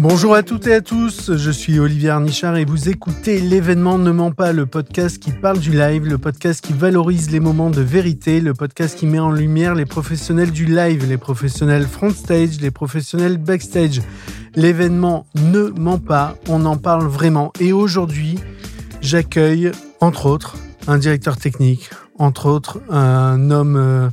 Bonjour à toutes et à tous, je suis Olivier Arnichard et vous écoutez l'événement Ne ment pas, le podcast qui parle du live, le podcast qui valorise les moments de vérité, le podcast qui met en lumière les professionnels du live, les professionnels front stage, les professionnels backstage. L'événement Ne ment pas, on en parle vraiment. Et aujourd'hui, j'accueille, entre autres, un directeur technique, entre autres, un homme euh,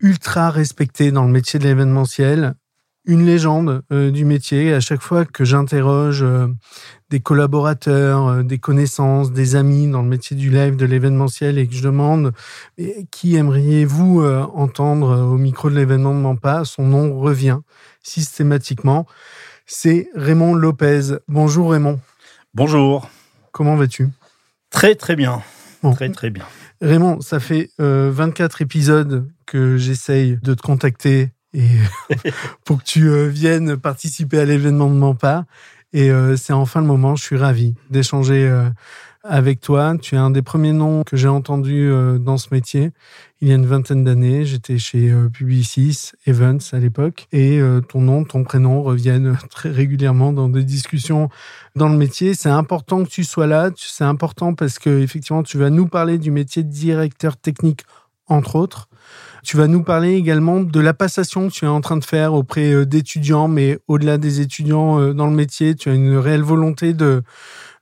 ultra respecté dans le métier de l'événementiel, une légende euh, du métier. À chaque fois que j'interroge euh, des collaborateurs, euh, des connaissances, des amis dans le métier du live, de l'événementiel, et que je demande qui aimeriez-vous entendre au micro de l'événement de Mampa, son nom revient systématiquement. C'est Raymond Lopez. Bonjour Raymond. Bonjour. Comment vas-tu? Très très bien. Très très bien. Raymond, ça fait 24 épisodes que j'essaye de te contacter et pour que tu euh, viennes participer à l'événement de Mampa. Et euh, c'est enfin le moment, je suis ravi d'échanger euh, avec toi. Tu es un des premiers noms que j'ai entendu dans ce métier. Il y a une vingtaine d'années, j'étais chez Publicis Evans à l'époque, et ton nom, ton prénom reviennent très régulièrement dans des discussions dans le métier. C'est important que tu sois là. C'est important parce que effectivement, tu vas nous parler du métier de directeur technique, entre autres. Tu vas nous parler également de la passation que tu es en train de faire auprès euh, d'étudiants, mais au-delà des étudiants euh, dans le métier, tu as une réelle volonté de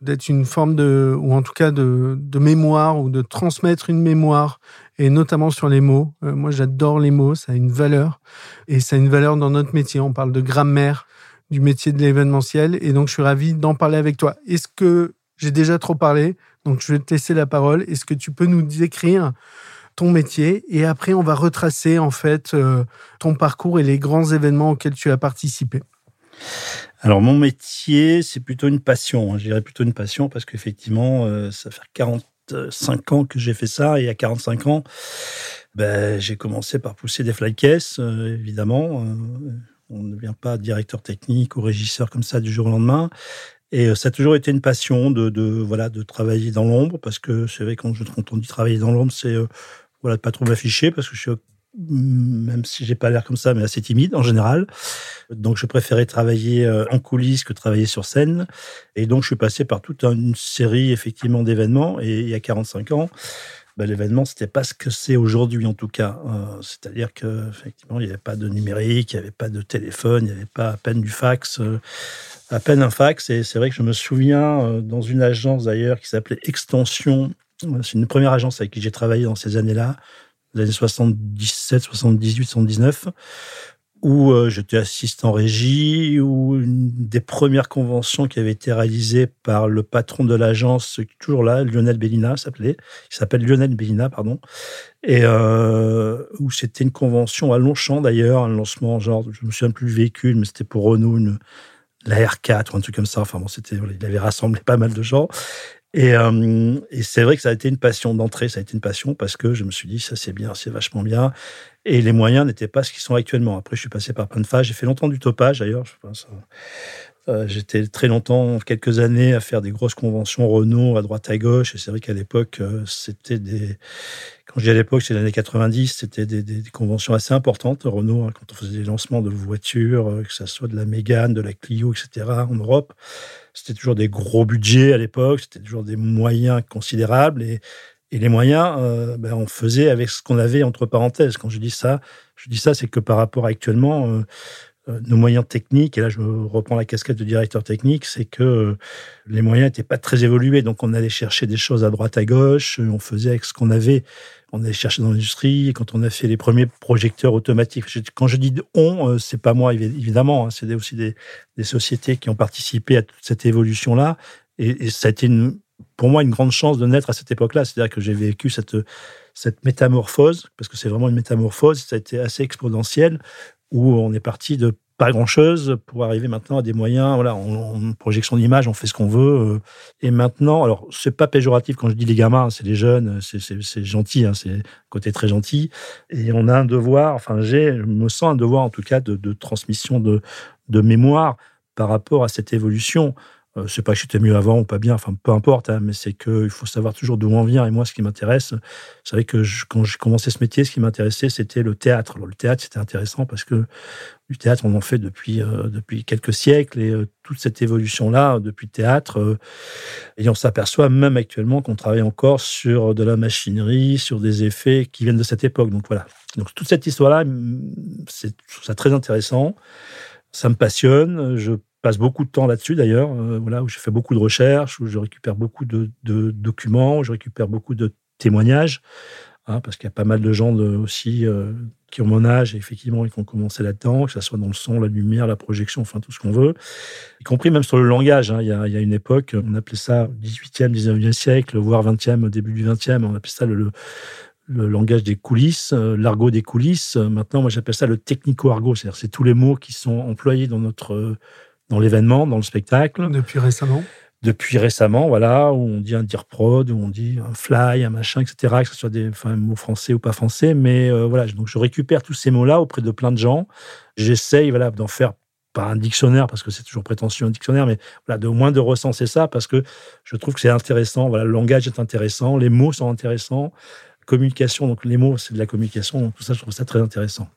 d'être une forme de, ou en tout cas de, de mémoire ou de transmettre une mémoire et notamment sur les mots. Euh, moi, j'adore les mots, ça a une valeur et ça a une valeur dans notre métier. On parle de grammaire du métier de l'événementiel et donc je suis ravi d'en parler avec toi. Est-ce que j'ai déjà trop parlé Donc je vais te laisser la parole. Est-ce que tu peux nous décrire ton métier et après on va retracer en fait euh, ton parcours et les grands événements auxquels tu as participé. Alors mon métier, c'est plutôt une passion. Hein. Je dirais plutôt une passion parce qu'effectivement, euh, ça fait 45 ans que j'ai fait ça et à 45 ans, ben, j'ai commencé par pousser des fly cases, euh, évidemment. on ne devient pas directeur technique ou régisseur comme ça du jour au lendemain. Et ça a toujours été une passion de, de voilà de travailler dans l'ombre parce que c'est vrai quand, quand on dit travailler dans l'ombre, c'est voilà, de pas trop m'afficher parce que je suis même si j'ai pas l'air comme ça, mais assez timide en général. Donc, je préférais travailler euh, en coulisses que travailler sur scène. Et donc, je suis passé par toute une série, effectivement, d'événements. Et il y a 45 ans, ben, l'événement, c'était pas ce que c'est aujourd'hui, en tout cas. Euh, c'est-à-dire que, effectivement, il n'y avait pas de numérique, il n'y avait pas de téléphone, il n'y avait pas à peine du fax, euh, à peine un fax. Et c'est vrai que je me souviens, dans une agence d'ailleurs qui s'appelait Extension c'est une première agence avec qui j'ai travaillé dans ces années-là, les années 77, 78, 79, où euh, j'étais assistant régie, où une des premières conventions qui avait été réalisée par le patron de l'agence, toujours là, Lionel Bellina s'appelait, il s'appelle Lionel Bellina, pardon, et euh, où c'était une convention à Longchamp d'ailleurs, un lancement genre, je me souviens plus du véhicule, mais c'était pour Renault, une, la R4 ou un truc comme ça. Enfin bon, c'était, il avait rassemblé pas mal de gens. Euh, et, c'est vrai que ça a été une passion d'entrée, ça a été une passion parce que je me suis dit, ça c'est bien, c'est vachement bien. Et les moyens n'étaient pas ce qu'ils sont actuellement. Après, je suis passé par plein de phases. J'ai fait longtemps du topage d'ailleurs. Euh, j'étais très longtemps, quelques années, à faire des grosses conventions Renault à droite à gauche. Et c'est vrai qu'à l'époque, euh, c'était des. Quand je dis à l'époque, c'est les années 90, c'était des, conventions assez importantes. Renault, hein, quand on faisait des lancements de voitures, que ce soit de la Mégane, de la Clio, etc., en Europe, c'était toujours des gros budgets à l'époque, c'était toujours des moyens considérables et, les moyens, euh, ben, on faisait avec ce qu'on avait entre parenthèses. Quand je dis ça, je dis ça, c'est que par rapport à actuellement, euh, euh, nos moyens techniques, et là je reprends la casquette de directeur technique, c'est que les moyens n'étaient pas très évolués. Donc on allait chercher des choses à droite, à gauche, on faisait avec ce qu'on avait on allait chercher dans l'industrie. Quand on a fait les premiers projecteurs automatiques, quand je dis on, euh, c'est pas moi évidemment, hein, c'est aussi des, sociétés qui ont participé à toute cette évolution-là. Et, ça a été pour moi une grande chance de naître à cette époque-là. C'est-à-dire que j'ai vécu cette, cette métamorphose, parce que c'est vraiment une métamorphose, ça a été assez exponentiel, où on est parti de pas grand-chose pour arriver maintenant à des moyens. Voilà, on, projection d'image, on fait ce qu'on veut. Euh. et maintenant, alors c'est pas péjoratif quand je dis les gamins, c'est les jeunes, c'est gentil, hein, c'est côté très gentil. Et on a un devoir, enfin j'ai, je me sens un devoir en tout cas de, transmission de mémoire par rapport à cette évolution. Euh, c'est pas que j'étais mieux avant ou pas bien, enfin peu importe, hein, mais c'est qu'il faut savoir toujours d'où on vient. Et moi, ce qui m'intéresse, c'est vrai que quand j'ai commencé ce métier, ce qui m'intéressait, c'était le théâtre. Le théâtre, c'était intéressant parce que du théâtre, on en fait depuis, euh, depuis quelques siècles et euh, toute cette évolution-là depuis le théâtre, et on s'aperçoit même actuellement qu'on travaille encore sur de la machinerie, sur des effets qui viennent de cette époque. Donc voilà. Donc toute cette histoire-là, c'est ça très intéressant. Ça me passionne. Je passe beaucoup de temps là-dessus d'ailleurs, euh, voilà, où je fais beaucoup de recherches, où je récupère beaucoup de, documents, où je récupère beaucoup de témoignages, hein, parce qu'il y a pas mal de gens aussi euh, qui ont mon âge et effectivement qui ont commencé là-dedans, que ce soit dans le son, la lumière, la projection, enfin tout ce qu'on veut, y compris même sur le langage. Hein. il, y a, il, y a, une époque, on appelait ça 18e, 19e siècle, voire 20e, début du 20e, on appelait ça le, le langage des coulisses, euh, l'argot des coulisses. Maintenant, moi, j'appelle ça le technico-argot, c'est-à-dire c'est tous les mots qui sont employés dans notre dans l'événement, dans le spectacle. Depuis récemment Depuis récemment, voilà, où on dit un dire prod, où on dit un fly, un machin, etc., que ce soit des enfin, mots français ou pas français. Mais euh, voilà, donc je récupère tous ces mots-là auprès de plein de gens. J'essaye voilà, d'en faire pas un dictionnaire, parce que c'est toujours prétentieux un dictionnaire, mais voilà, de, au moins de recenser ça, parce que je trouve que c'est intéressant. Voilà, le langage est intéressant, les mots sont intéressants. Communication, donc les mots, c'est de la communication, donc tout ça, je trouve ça très intéressant.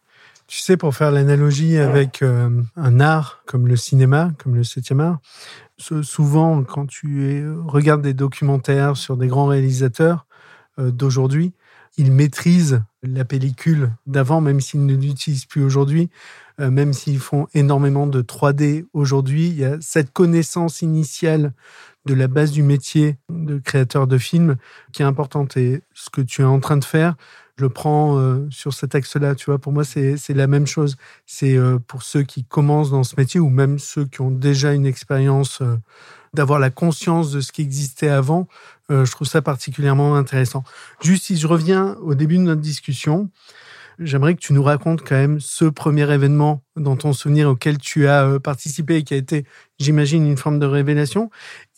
Tu sais, pour faire l'analogie avec euh, un art comme le cinéma, comme le septième art, souvent, quand tu regardes des documentaires sur des grands réalisateurs euh, d'aujourd'hui, ils maîtrisent la pellicule d'avant, même s'ils ne l'utilisent plus aujourd'hui, euh, même s'ils font énormément de 3D aujourd'hui. Il y a cette connaissance initiale de la base du métier de créateur de film qui est importante. Et ce que tu es en train de faire, je le prends euh, sur cet axe-là. Tu vois, pour moi, c'est la même chose. C'est euh, pour ceux qui commencent dans ce métier ou même ceux qui ont déjà une expérience, euh, d'avoir la conscience de ce qui existait avant. je trouve ça particulièrement intéressant. Juste si je reviens au début de notre discussion, j'aimerais que tu nous racontes quand même ce premier événement dans ton souvenir auquel tu as euh, participé et qui a été, j'imagine, une forme de révélation.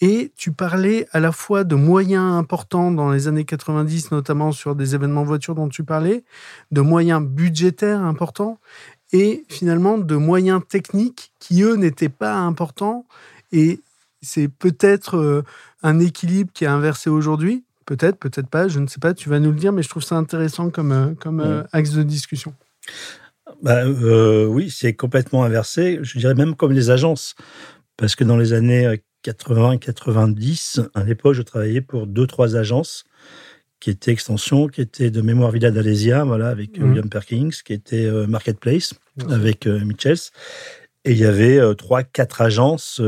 Et tu parlais à la fois de moyens importants dans les années 90, notamment sur des événements voitures dont tu parlais, de moyens budgétaires importants et finalement de moyens techniques qui, eux, n'étaient pas importants. Et c'est peut-être euh, un équilibre qui est inversé aujourd'hui Peut-être, peut-être pas, je ne sais pas, tu vas nous le dire, mais je trouve ça intéressant comme, euh, comme euh, axe de discussion. Bah, euh, oui, c'est complètement inversé, je dirais même comme les agences, parce que dans les années 80-90, à l'époque, je travaillais pour deux, trois agences qui étaient extensions, qui étaient de Mémoire Villa d'Alésia, voilà, avec mmh. William Perkins, qui était Marketplace, avec Mitchells. Et il y avait trois, quatre agences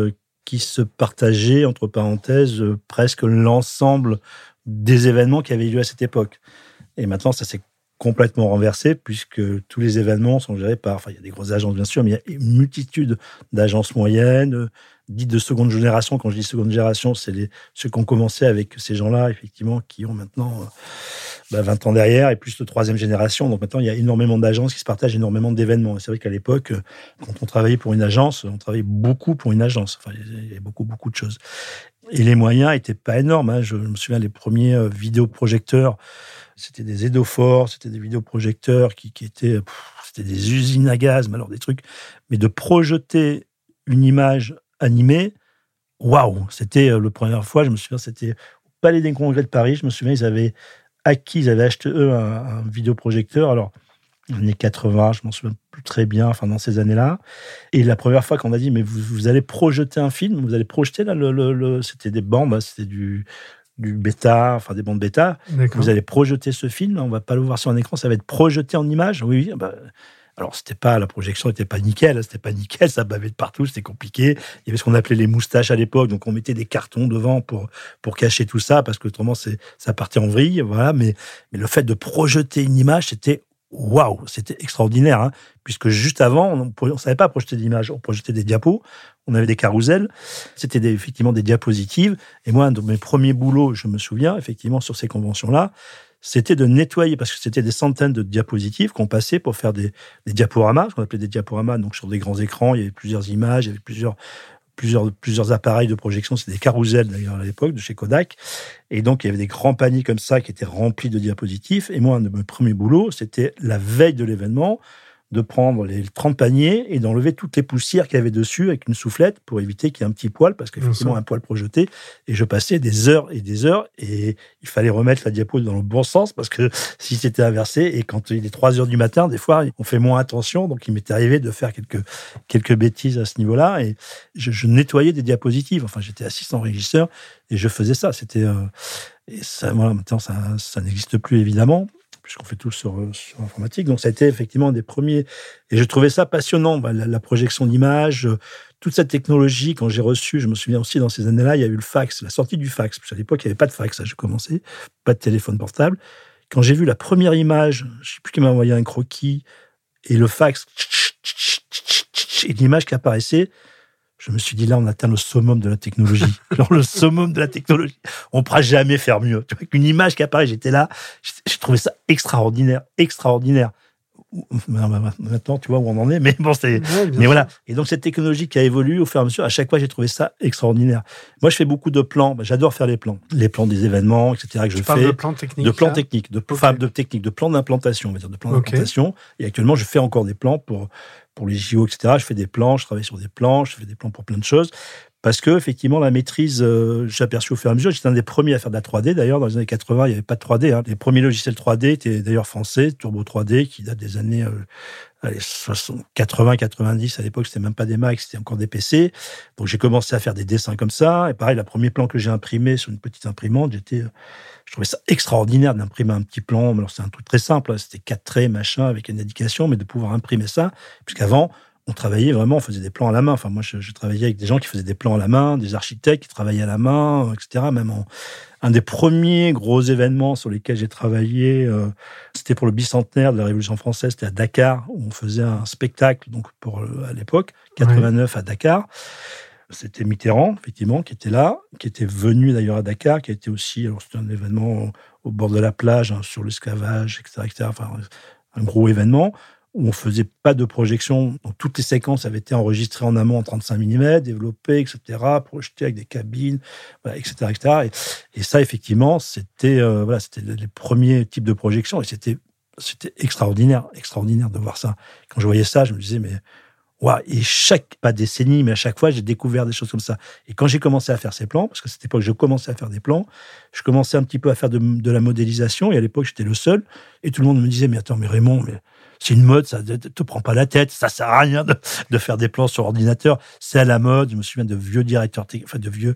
qui se partageaient, entre parenthèses, presque l'ensemble des événements qui avaient lieu à cette époque. Et maintenant, ça s'est complètement renversé puisque tous les événements sont gérés par, enfin, il y a des grosses agences bien sûr, mais il y a une multitude d'agences moyennes, dites de seconde génération. Quand je dis seconde génération, c'est ceux qui ont commencé avec ces gens-là, effectivement, qui ont maintenant 20 euh, bah, ans derrière et plus de troisième génération. Donc maintenant, il y a énormément d'agences qui se partagent énormément d'événements. C'est vrai qu'à l'époque, quand on travaillait pour une agence, on travaillait beaucoup pour une agence. Enfin, il y avait beaucoup, beaucoup de choses. Et les moyens étaient pas énormes. Hein. Je me souviens les premiers euh, vidéoprojecteurs, c'était des Edophores, c'était des vidéoprojecteurs qui, qui étaient, c'était des usines à gaz, mais alors des trucs. Mais de projeter une image animée, waouh C'était euh, la première fois. Je me souviens, c'était au Palais des Congrès de Paris. Je me souviens, ils avaient acquis, ils avaient acheté eux un, un vidéoprojecteur. Alors années 80, je m'en souviens plus très bien, enfin dans ces années-là. Et la première fois qu'on a dit, mais vous, allez projeter un film, vous allez projeter là, le, c'était des bandes, hein, c'était du, du bêta, enfin des bandes bêta. Vous allez projeter ce film, on va pas le voir sur un écran, ça va être projeté en image. Oui, oui. Bah, alors c'était pas la projection n'était pas nickel, c'était pas nickel, ça bavait de partout, c'était compliqué. Il y avait ce qu'on appelait les moustaches à l'époque, donc on mettait des cartons devant pour pour cacher tout ça parce que autrement ça partait en vrille, voilà. Mais mais le fait de projeter une image, c'était waouh, c'était extraordinaire, hein, puisque juste avant, on ne savait pas projeter d'images, on projetait des diapos, on avait des carousels, c'était effectivement des diapositives. Et moi, dans mes premiers boulots, je me souviens, effectivement, sur ces conventions-là, c'était de nettoyer, parce que c'était des centaines de diapositives qu'on passait pour faire des, diaporamas, ce qu'on appelait des diaporamas, donc sur des grands écrans, il y avait plusieurs images, il y avait plusieurs plusieurs, plusieurs appareils de projection. C'était des carousels d'ailleurs à l'époque de chez Kodak. Et donc il y avait des grands paniers comme ça qui étaient remplis de diapositives. Et moi, un de mes premiers boulots, c'était la veille de l'événement de prendre les 30 paniers et d'enlever toutes les poussières qu'il y avait dessus avec une soufflette pour éviter qu'il y ait un petit poil, parce qu'effectivement, un poil projeté. Et je passais des heures et des heures et il fallait remettre la diapo dans le bon sens parce que si c'était inversé et quand il est 3 heures du matin, des fois, on fait moins attention. Donc, il m'était arrivé de faire quelques, quelques bêtises à ce niveau-là et je, nettoyais des diapositives. Enfin, j'étais assistant régisseur et je faisais ça. C'était, euh, et ça, voilà, maintenant, ça, ça n'existe plus évidemment puisqu'on fait tout sur, sur informatique. Donc, ça a été effectivement un des premiers. Et je trouvais ça passionnant, bah, la, projection d'images, euh, toute cette technologie. Quand j'ai reçu, je me souviens aussi dans ces années-là, il y a eu le fax, la sortie du fax. Parce qu'à l'époque, il n'y avait pas de fax, j'ai commencé, pas de téléphone portable. Quand j'ai vu la première image, je ne sais plus qui m'a envoyé un croquis, et le fax, et l'image qui apparaissait, je me suis dit là, on atteint le summum de la technologie. Genre le summum de la technologie. On ne pourra jamais faire mieux. Tu vois, qu'une image qui apparaît, j'étais là, j'ai trouvé ça extraordinaire, extraordinaire. Maintenant, tu vois où on en est, mais bon, c'est. mais voilà. Et donc, cette technologie qui a évolué au fur et à mesure, à chaque fois, j'ai trouvé ça extraordinaire. Moi, je fais beaucoup de plans. Bah, j'adore faire les plans. Les plans des événements, etc., que je fais. de plans techniques. De plans techniques, de, de techniques, de plans d'implantation, on va dire, de plans d'implantation. Et actuellement, je fais encore des plans pour, pour les JO, etc. Je fais des plans, je travaille sur des plans, je fais des plans pour plein de choses. Parce que, effectivement, la maîtrise, euh, j'ai aperçu au fur et à mesure. J'étais un des premiers à faire de la 3D. D'ailleurs, dans les années 80, il n'y avait pas de 3D. Hein. Les premiers logiciels 3D étaient d'ailleurs français, Turbo 3D, qui date des années euh, 80, 90. À l'époque, c'était même pas des Macs, c'était encore des PC. Donc, j'ai commencé à faire des dessins comme ça. Et pareil, le premier plan que j'ai imprimé sur une petite imprimante, j'étais je trouvais ça extraordinaire d'imprimer un petit plan. Alors, c'est un truc très simple, hein. c'était quatre traits, machin, avec une indication, mais de pouvoir imprimer ça, puisqu'avant, on travaillait vraiment, on faisait des plans à la main. Enfin, moi, je, travaillais avec des gens qui faisaient des plans à la main, des architectes qui travaillaient à la main, etc. Même un des premiers gros événements sur lesquels j'ai travaillé, euh, c'était pour le bicentenaire de la Révolution française, c'était à Dakar, où on faisait un spectacle, donc pour à l'époque, 89 à Dakar. C'était Mitterrand, effectivement, qui était là, qui était venu d'ailleurs à Dakar, qui était aussi, alors c'était un événement au bord de la plage, hein, sur l'esclavage, etc., etc. Enfin, un gros événement on faisait pas de projection. Donc, toutes les séquences avaient été enregistrées en amont en 35 mm, développées, etc., projetées avec des cabines, etc., etc. Et, ça, effectivement, c'était euh, voilà, c'était les premiers types de projections et c'était c'était extraordinaire, extraordinaire de voir ça. Quand je voyais ça, je me disais mais et chaque, pas décennie, mais à chaque fois, j'ai découvert des choses comme ça. Et quand j'ai commencé à faire ces plans, parce que c'était pas que je commençais à faire des plans, je commençais un petit peu à faire de, la modélisation, et à l'époque, j'étais le seul, et tout le monde me disait, mais attends, mais Raymond, mais c'est une mode, ça ne te prend pas la tête, ça sert à rien de, faire des plans sur ordinateur, c'est à la mode. Je me souviens de vieux directeurs, enfin de vieux,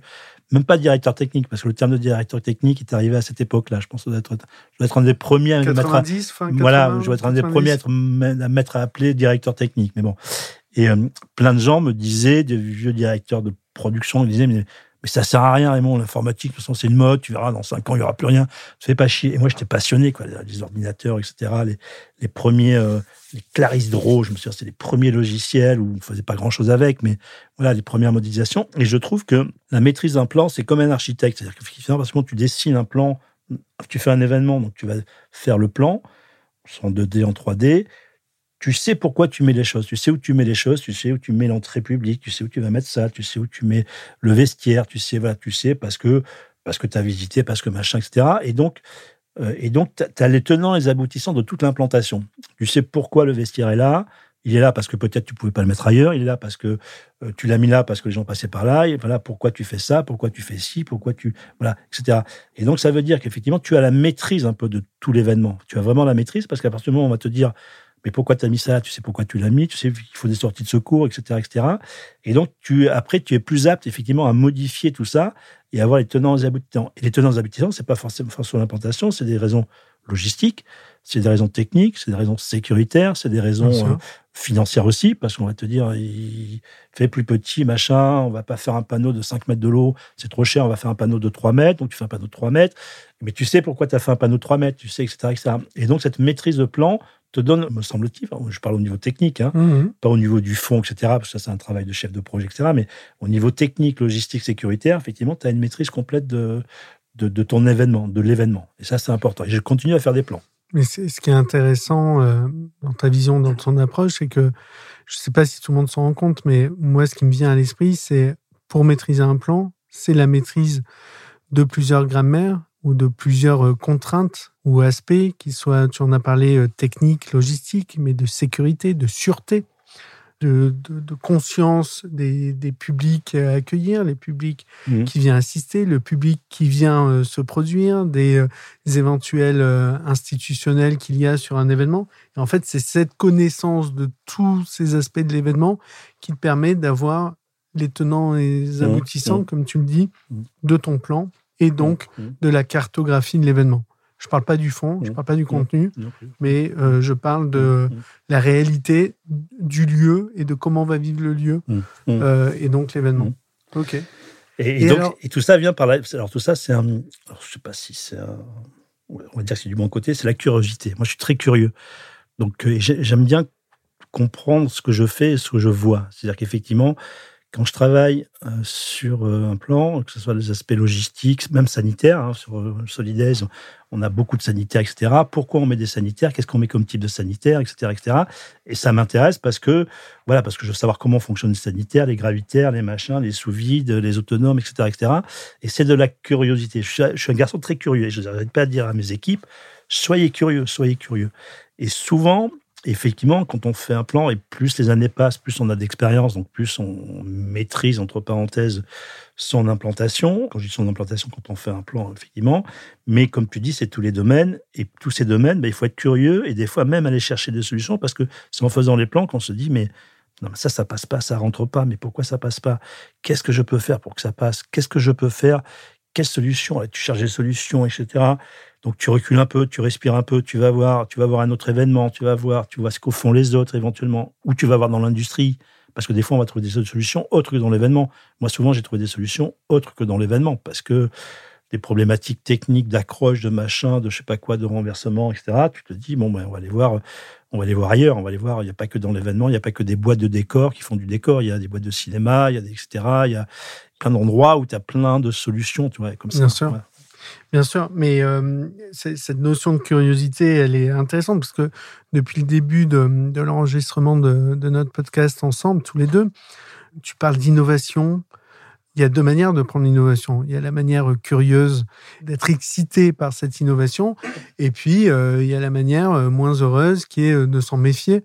même pas directeur technique, parce que le terme de directeur technique est arrivé à cette époque-là. Je pense que je dois être, un des premiers à mettre à, voilà, je dois être un des premiers à, à mettre à appeler directeur technique. Mais bon, et euh, plein de gens me disaient, des vieux directeurs de production, ils disaient, mais, mais ça sert à rien, Raymond, l'informatique, de toute façon, c'est une mode, tu verras, dans cinq ans, il y aura plus rien. Ça fait pas chier. Et moi, j'étais passionné, quoi, les ordinateurs, etc., les, les premiers, euh, les Clarisse Draw, je me souviens, c'était les premiers logiciels où on faisait pas grand chose avec, mais voilà, les premières modélisations. Et je trouve que la maîtrise d'un plan, c'est comme un architecte. C'est-à-dire que finalement, parce que tu dessines un plan, tu fais un événement, donc tu vas faire le plan, en 2D, en 3D, tu sais pourquoi tu mets les choses, tu sais où tu mets les choses, tu sais où tu mets l'entrée publique, tu sais où tu vas mettre ça, tu sais où tu mets le vestiaire, tu sais, voilà, tu sais parce que parce que tu as visité, parce que machin, etc. Et donc, euh, et donc tu as les tenants et les aboutissants de toute l'implantation. Tu sais pourquoi le vestiaire est là. Il est là parce que peut-être tu pouvais pas le mettre ailleurs. Il est là parce que euh, tu l'as mis là parce que les gens passaient par là. Et voilà pourquoi tu fais ça, pourquoi tu fais ci, pourquoi tu voilà, etc. Et donc ça veut dire qu'effectivement tu as la maîtrise un peu de tout l'événement. Tu as vraiment la maîtrise parce qu'à partir du moment où on va te dire mais pourquoi tu as mis ça? Tu sais pourquoi tu l'as mis, tu sais qu'il faut des sorties de secours, etc., etc. Et donc, tu, après, tu es plus apte, effectivement, à modifier tout ça et avoir les tenants et aboutissants. Et les tenants et aboutissants, c'est pas forcément sur l'implantation, c'est des raisons logistiques, c'est des raisons techniques, c'est des raisons sécuritaires, c'est des raisons euh, financières aussi, parce qu'on va te dire, il fait plus petit, machin, on va pas faire un panneau de 5 mètres de l'eau, c'est trop cher, on va faire un panneau de 3 mètres, donc tu fais un panneau de 3 mètres, mais tu sais pourquoi tu as fait un panneau de 3 mètres, tu sais, etc., etc. Et donc, cette maîtrise de plan, te donne, me semble-t-il, je parle au niveau technique, hein, mmh. pas au niveau du fond, etc., parce que ça c'est un travail de chef de projet, etc., mais au niveau technique, logistique, sécuritaire, effectivement, tu as une maîtrise complète de, de, ton événement, de l'événement. Et ça, c'est important. Et je continue à faire des plans. Mais ce qui est intéressant euh, dans ta vision, dans ton approche, c'est que je ne sais pas si tout le monde s'en rend compte, mais moi, ce qui me vient à l'esprit, c'est pour maîtriser un plan, c'est la maîtrise de plusieurs grammaires ou de plusieurs euh, contraintes ou aspects, qu'ils soient, tu en as parlé, euh, technique, logistique, mais de sécurité, de sûreté, de, conscience des, publics à accueillir, les publics mmh. qui viennent assister, le public qui vient euh, se produire, des, euh, éventuels institutionnels qu'il y a sur un événement. Et en fait, c'est cette connaissance de tous ces aspects de l'événement qui te permet d'avoir les tenants et les mmh. aboutissants, mmh. comme tu me dis, de ton plan et donc de la cartographie de l'événement. Je ne parle pas du fond, je ne parle pas du contenu, mais euh, je parle de mmh. la réalité du lieu et de comment va vivre le lieu euh, et donc l'événement. Ok. Et, donc, et tout ça vient par là. Alors tout ça, c'est un. Alors, je sais pas si c'est un. On va dire que c'est du bon côté, c'est la curiosité. Moi, je suis très curieux. Donc, euh, j'aime bien comprendre ce que je fais et ce que je vois. C'est-à-dire qu'effectivement, quand je travaille euh, sur euh, un plan, que ce soit les aspects logistiques, même sanitaires, hein, sur euh, Solidaise, on a beaucoup de sanitaires, etc. Pourquoi on met des sanitaires? Qu'est-ce qu'on met comme type de sanitaire, etc., etc. Et ça m'intéresse parce que, voilà, parce que je veux savoir comment fonctionnent les sanitaires, les gravitaires, les machins, les sous-vides, les autonomes, etc., etc. Et c'est de la curiosité. Je suis un garçon très curieux et je n'arrête pas à dire à mes équipes, soyez curieux, soyez curieux. Et souvent, effectivement, quand on fait un plan, et plus les années passent, plus on a d'expérience, donc plus on maîtrise, entre parenthèses, son implantation. Quand je dis son implantation, quand on fait un plan, effectivement. Mais comme tu dis, c'est tous les domaines. Et tous ces domaines, ben, il faut être curieux et des fois même aller chercher des solutions parce que c'est en faisant les plans qu'on se dit, mais non, ça, ça passe pas, ça rentre pas. Mais pourquoi ça passe pas? Qu'est-ce que je peux faire pour que ça passe? Qu'est-ce que je peux faire? Quelle solution? Tu cherches des solutions, etc. Donc tu recules un peu, tu respires un peu, tu vas voir, tu vas voir un autre événement, tu vas voir, tu vois ce qu'au font les autres éventuellement, ou tu vas voir dans l'industrie, parce que des fois on va trouver des solutions autres que dans l'événement. Moi souvent j'ai trouvé des solutions autres que dans l'événement, parce que des problématiques techniques d'accroche, de machin, de je sais pas quoi, de renversement, etc. Tu te dis bon ben on va aller voir, on va aller voir ailleurs, on va aller voir. Il n'y a pas que dans l'événement, il n'y a pas que des boîtes de décor qui font du décor. Il y a des boîtes de cinéma, il y a des etc. Il y a plein d'endroits où tu as plein de solutions, tu vois, comme ça. Bien sûr. Bien sûr, mais euh, cette notion de curiosité, elle est intéressante parce que depuis le début de, l'enregistrement de, notre podcast ensemble, tous les deux, tu parles d'innovation. Il y a deux manières de prendre l'innovation. Il y a la manière curieuse d'être excité par cette innovation, et puis euh, il y a la manière euh, moins heureuse qui est de s'en méfier.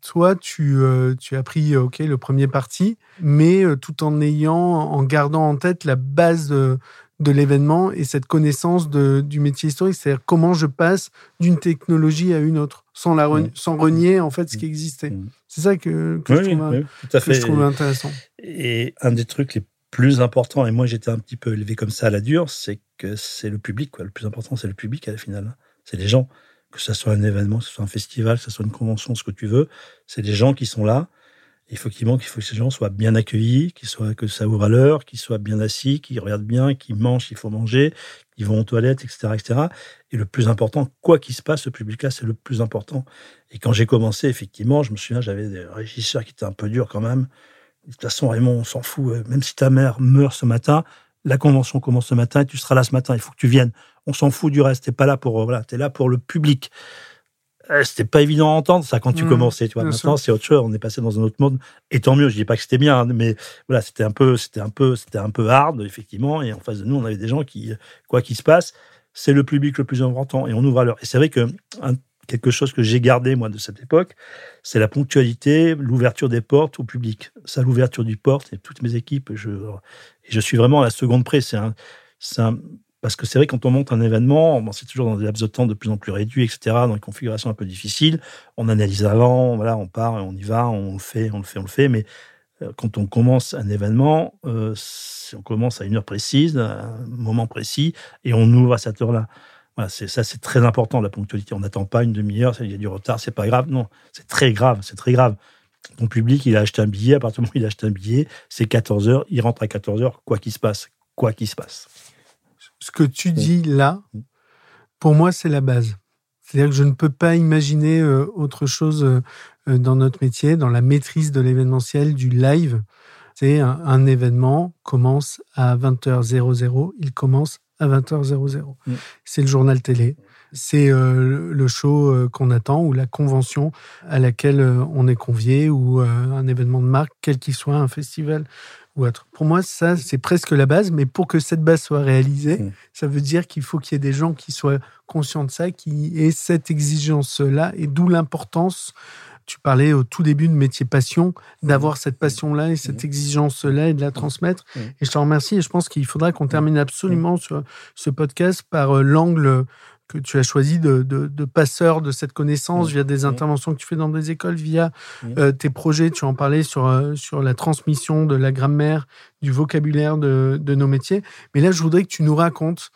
Toi, tu, as pris ok le premier parti, mais tout en ayant, en gardant en tête la base de, de l'événement et cette connaissance de, du métier historique, c'est-à-dire comment je passe d'une technologie à une autre, sans, la sans renier en fait ce qui existait. C'est ça que, que, je, trouve, intéressant. Et un des trucs les plus importants, et moi j'étais un petit peu élevé comme ça à la dure, c'est que c'est le public. Quoi. Le plus important, c'est le public à la finale. C'est les gens. Que ce soit un événement, que ce soit un festival, que ce soit une convention, ce que tu veux, c'est les gens qui sont là il faut qu'il il faut que ces gens soient bien accueillis, qu'ils soient que ça ouvre à l'heure, qu'ils soient bien assis, qu'ils regardent bien, qu'ils mangent, il faut manger, qu'ils vont aux toilettes, etc., etc. Et le plus important, quoi qu'il se passe, ce public-là, c'est le plus important. Et quand j'ai commencé, effectivement, je me souviens, j'avais des régisseurs qui étaient un peu durs quand même. De toute façon, Raymond, on s'en fout. Euh, même si ta mère meurt ce matin, la convention commence ce matin et tu seras là ce matin. Il faut que tu viennes. On s'en fout du reste. T'es pas là pour, euh, voilà, t'es là pour le public. Euh, c'était pas évident à entendre ça quand tu mmh, commençais tu vois. maintenant c'est autre chose on est passé dans un autre monde et tant mieux je dis pas que c'était bien hein, mais voilà c'était un peu c'était un peu c'était un peu hard effectivement et en face de nous on avait des gens qui quoi qu'il se passe c'est le public le plus important et on ouvre à l'heure. Et c'est vrai que quelque chose que j'ai gardé moi de cette époque c'est la ponctualité l'ouverture des portes au public. Ça l'ouverture du porte et toutes mes équipes je je suis vraiment à la seconde près c'est un, un parce que c'est vrai, quand on monte un événement, c'est toujours dans des laps de temps de plus en plus réduits, etc., dans des configurations un peu difficiles. On analyse avant, voilà, on part, on y va, on le fait, on le fait, on le fait. Mais euh, quand on commence un événement, euh, on commence à une heure précise, un moment précis, et on ouvre à cette heure-là. Voilà, c'est ça, c'est très important la ponctualité. On n'attend pas une demi-heure, il y a du retard, c'est pas grave. Non, c'est très grave, c'est très grave. Ton public, il a acheté un billet, à partir du moment où il a acheté un billet, c'est 14 heures, il rentre à 14 heures, quoi qu'il se passe, quoi qu'il se passe ce que tu dis là, pour moi, c'est la base. C'est-à-dire que je ne peux pas imaginer euh, autre chose euh, euh, dans notre métier, dans la maîtrise de l'événementiel, du live. C'est un, événement commence à 20h00, il commence à 20h00. Mm. C'est le journal télé, c'est le show qu'on attend ou la convention à laquelle on est convié ou un événement de marque, quel qu'il soit, un festival ou autre. Pour moi, ça, c'est presque la base, mais pour que cette base soit réalisée, Mm. ça veut dire qu'il faut qu'il y ait des gens qui soient conscients de ça, qui aient cette exigence-là, et d'où l'importance. Tu parlais au tout début de métier passion, d'avoir cette passion-là et cette Mm. exigence-là et de la transmettre. Mm. Et je te remercie. Et je pense qu'il faudra qu'on termine absolument sur ce podcast par euh, l'angle que tu as choisi de, de, de passeur de cette connaissance via des interventions que tu fais dans des écoles, via euh, tes projets. Tu en parlais sur, euh, sur la transmission de la grammaire, du vocabulaire de, de nos métiers. Mais là, je voudrais que tu nous racontes,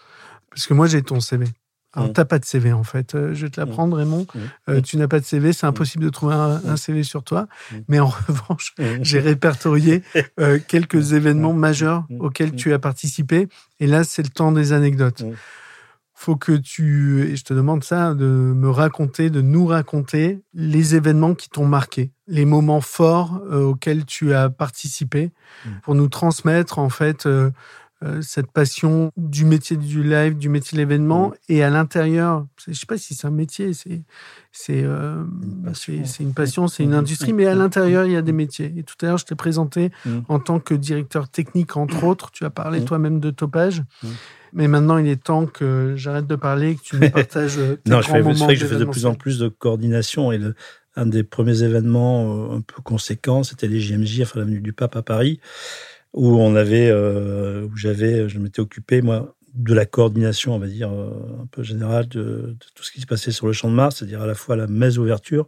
parce que moi, j'ai ton CV. Alors, tu n'as pas de CV, en fait. Euh, je vais te l'apprendre, Raymond. Euh, tu n'as pas de CV, c'est impossible de trouver un, un CV sur toi. Mais en revanche, j'ai répertorié euh, quelques événements majeurs auxquels tu as participé. Et là, c'est le temps des anecdotes. Faut que tu, et je te demande ça, de me raconter, de nous raconter les événements qui t'ont marqué, les moments forts euh, auxquels tu as participé, Mm. pour nous transmettre en fait euh, euh, cette passion du métier du live, du métier de l'événement, Mm. et à l'intérieur, je sais pas si c'est un métier, c'est c'est passion. c'est c'est une passion, c'est une Mm. industrie, mais à l'intérieur il y a des métiers. Et tout à l'heure je t'ai présenté en tant que directeur technique entre autres, tu as parlé toi-même de topage. Mais maintenant, il est temps que j'arrête de parler, que tu nous partages euh, Non, je fais, vrai que je fais de plus en plus de coordination et le- un des premiers événements euh, un peu conséquents, c'était les JMJ, enfin l'avenue du Pape à Paris, où on avait, euh, où j'avais, je m'étais occupé moi de la coordination, on va dire un peu générale de, de tout ce qui se passait sur le Champ de Mars, c'est-à-dire à la fois la messe d'ouverture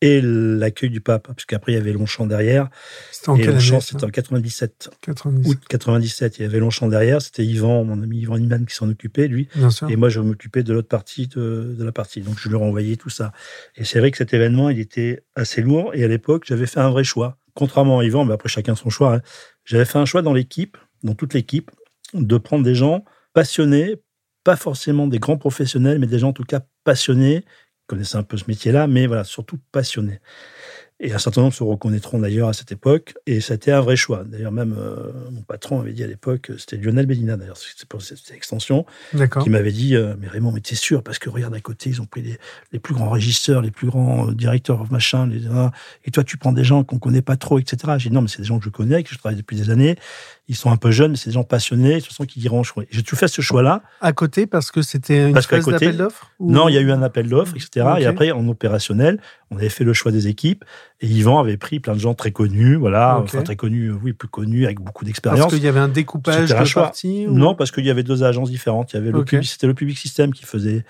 et l'accueil du pape, parce qu'après il y avait Longchamp derrière. C'était en et Longchamp, c'était en 97, 90. août 97. Il y avait Longchamp derrière, c'était Yvan, mon ami Yvan Liman qui s'en occupait, lui. Bien sûr. Et moi, je m'occupais de l'autre partie de, de la partie. Donc, je leur envoyais tout ça. Et c'est vrai que cet événement, il était assez lourd. Et à l'époque, j'avais fait un vrai choix. Contrairement à Yvan, mais après, chacun son choix. hein. J'avais fait un choix dans l'équipe, dans toute l'équipe, de prendre des gens passionnés, pas forcément des grands professionnels, mais des gens en tout cas passionnés, qui connaissaient un peu ce métier-là, mais voilà, surtout passionnés. Et un certain nombre se reconnaîtront d'ailleurs à cette époque. Et c'était un vrai choix. D'ailleurs, même euh, mon patron avait dit à l'époque, c'était Lionel Bellina d'ailleurs, c'est pour cette extension, qui m'avait dit euh, Mais Raymond, mais t'es sûr Parce que regarde à côté, ils ont pris les, les plus grands régisseurs, les plus grands euh, directeurs, machin, les, et toi, tu prends des gens qu'on connaît pas trop, etc. J'ai dit Non, mais c'est des gens que je connais, que je travaille depuis des années. Ils sont un peu jeunes, mais c'est des gens passionnés, de toute façon, qui diront choix. J'ai tout fait ce choix-là. À côté, parce que c'était une Parce d'appel d'offres ou- Non, il y a eu un appel d'offres, etc. Et après, en opérationnel, on avait fait le choix des équipes. Et Yvan avait pris plein de gens très connus, voilà, enfin très connus, euh, oui, plus connus, avec beaucoup Parce d'expérience. qu'il y avait un découpage de parties ou- Non, parce qu'il y avait deux agences différentes. Il y avait le Ok. public, c'était le Public System qui faisait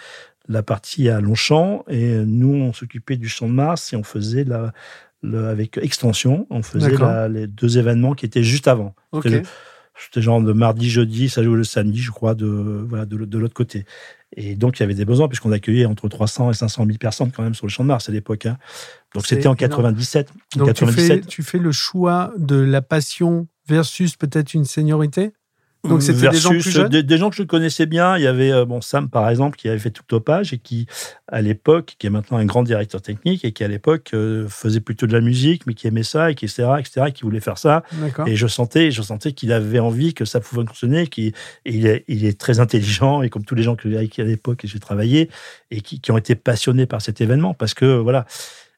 la partie à Longchamp et nous, on s'occupait du Champ de Mars et on faisait la, le- avec Extension, on faisait la- les deux événements qui étaient juste avant. C'était genre de mardi, jeudi, ça jouait le samedi, je crois, de, voilà, de l'autre côté. Et donc, il y avait des besoins, puisqu'on accueillait entre 300 et 500 000 personnes quand même sur le Champ de Mars à l'époque. hein. Donc, c'était en énorme. 97. En Donc tu fais, 97. tu fais le choix de la passion versus peut-être une seniorité? Donc c'était des gens plus jeunes des, des gens que je connaissais bien. Il y avait euh, bon Sam par exemple qui avait fait tout topage et qui à l'époque, qui est maintenant un grand directeur technique et qui à l'époque euh, faisait plutôt de la musique, mais qui aimait ça et qui etc etc qui voulait faire ça. Et je sentais, je sentais qu'il avait envie que ça pouvait fonctionner, qu'il et il est, il est très intelligent et comme tous les gens que, avec qui à l'époque j'ai travaillé et qui, qui ont été passionnés par cet événement parce que voilà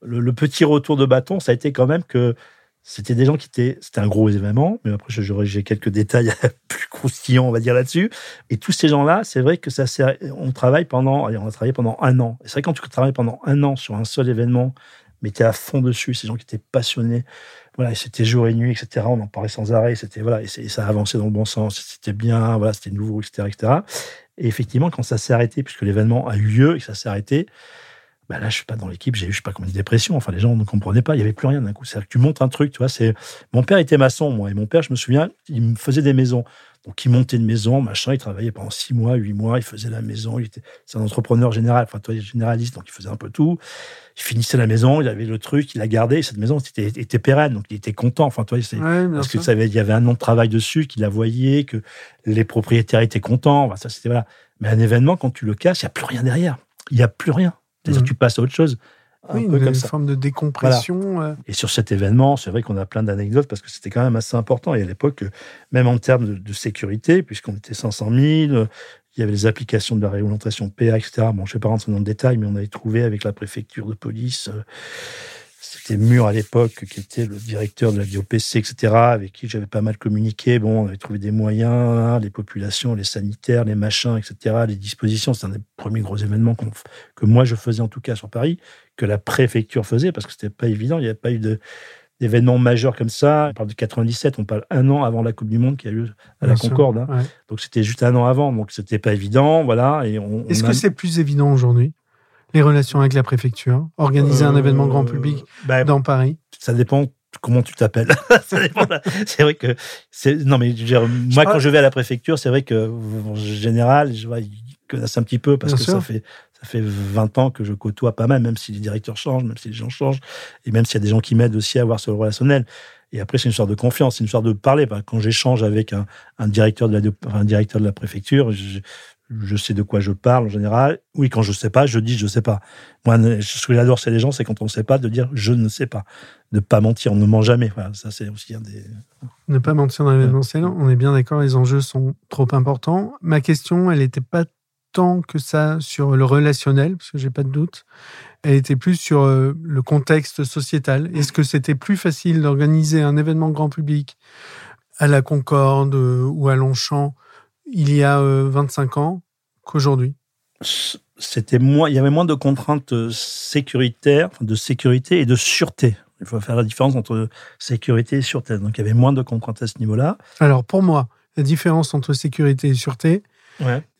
le, le petit retour de bâton ça a été quand même que c'était des gens qui étaient c'était un gros événement mais après j'ai quelques détails plus croustillants on va dire là-dessus et tous ces gens-là c'est vrai que ça on travaille pendant allez, on a travaillé pendant un an et c'est vrai quand tu travailles pendant un an sur un seul événement mais tu es à fond dessus ces gens qui étaient passionnés voilà, c'était jour et nuit, etc. On en parlait sans arrêt. C'était voilà, et, et ça avançait dans le bon sens. C'était bien, voilà, c'était nouveau, etc., etc. Et effectivement, quand ça s'est arrêté, puisque l'événement a eu lieu et que ça s'est arrêté, bah là, je suis pas dans l'équipe, j'ai eu, je sais pas combien de dépression. Enfin, les gens ne comprenaient pas, il y avait plus rien d'un coup. C'est-à-dire que tu montes un truc, tu vois. C'est mon père était maçon, moi, et mon père, je me souviens, il me faisait des maisons. Donc, il montait une maison, machin. Il travaillait pendant six mois, huit mois. Il faisait la maison. Il était, c'est un entrepreneur général, enfin, toi, généraliste, donc il faisait un peu tout. Il finissait la maison, il avait le truc, il la gardé. Et cette maison était, était pérenne, donc il était content. Enfin, toi, c'est, Ouais, parce que tu savais, il y avait un an de travail dessus, qu'il la voyait, que les propriétaires étaient contents. Enfin, ça, c'était voilà. Mais un événement, quand tu le casses, il n'y a plus rien derrière. Il n'y a plus rien. C'est-à-dire que tu passes à autre chose. Un Oui, peu une comme ça. forme de décompression. euh, Et sur cet événement, c'est vrai qu'on a plein d'anecdotes parce que c'était quand même assez important. Et à l'époque, euh, même en termes de, de sécurité, puisqu'on était 500 000, euh, il y avait les applications de la réglementation PA, etc. Bon, je ne vais pas rentrer dans le détail, mais on avait trouvé avec la préfecture de police euh, c'était Mur à l'époque, qui était le directeur de la BioPC, etc., avec qui j'avais pas mal communiqué. Bon, on avait trouvé des moyens, hein, les populations, les sanitaires, les machins, etc., les dispositions. C'est un des premiers gros événements que moi je faisais en tout cas sur Paris, que la préfecture faisait, parce que c'était pas évident. Il n'y avait pas eu d'événements majeurs comme ça. On parle de 97, on parle un an avant la Coupe du Monde qui a lieu à la Concorde. Hein. Donc c'était juste un an avant, donc c'était pas évident, voilà. Et Est-ce que c'est plus évident aujourd'hui? Les relations avec la préfecture, organiser un événement grand public euh, bah, dans Paris Ça dépend comment tu t'appelles. c'est vrai que c'est non mais moi quand je vais à la préfecture, c'est vrai que en général, je vois ils connaissent un petit peu parce que ça fait ça fait 20 ans que je côtoie pas mal, même si les directeurs changent, même si les gens changent, et même s'il y a des gens qui m'aident aussi à avoir ce relationnel. Et après, c'est une sorte de confiance, c'est une sorte de parler. Quand j'échange avec un, directeur de la, un directeur de la préfecture, je, sais de quoi je parle en général. Oui, quand je sais pas, je dis je sais pas. Moi, ce que j'adore chez les gens, c'est quand on ne sait pas, de dire je ne sais pas. Ne pas mentir, on ne ment jamais. ça, c'est aussi un des. Ne pas mentir dans l'événementiel, on est bien d'accord, les enjeux sont trop importants. Ma question, elle n'était pas tant que ça sur le relationnel, parce que j'ai pas de doute. Elle était plus sur euh, le contexte sociétal. Est-ce que c'était plus facile d'organiser un événement grand public à la Concorde euh, ou à Longchamp il y a 25 euh, ans qu'aujourd'hui C'était moins, il y avait moins de contraintes sécuritaires, de sécurité et de sûreté. Il faut faire la différence entre sécurité et sûreté. Donc il y avait moins de contraintes à ce niveau-là. Alors pour moi, la différence entre sécurité et sûreté,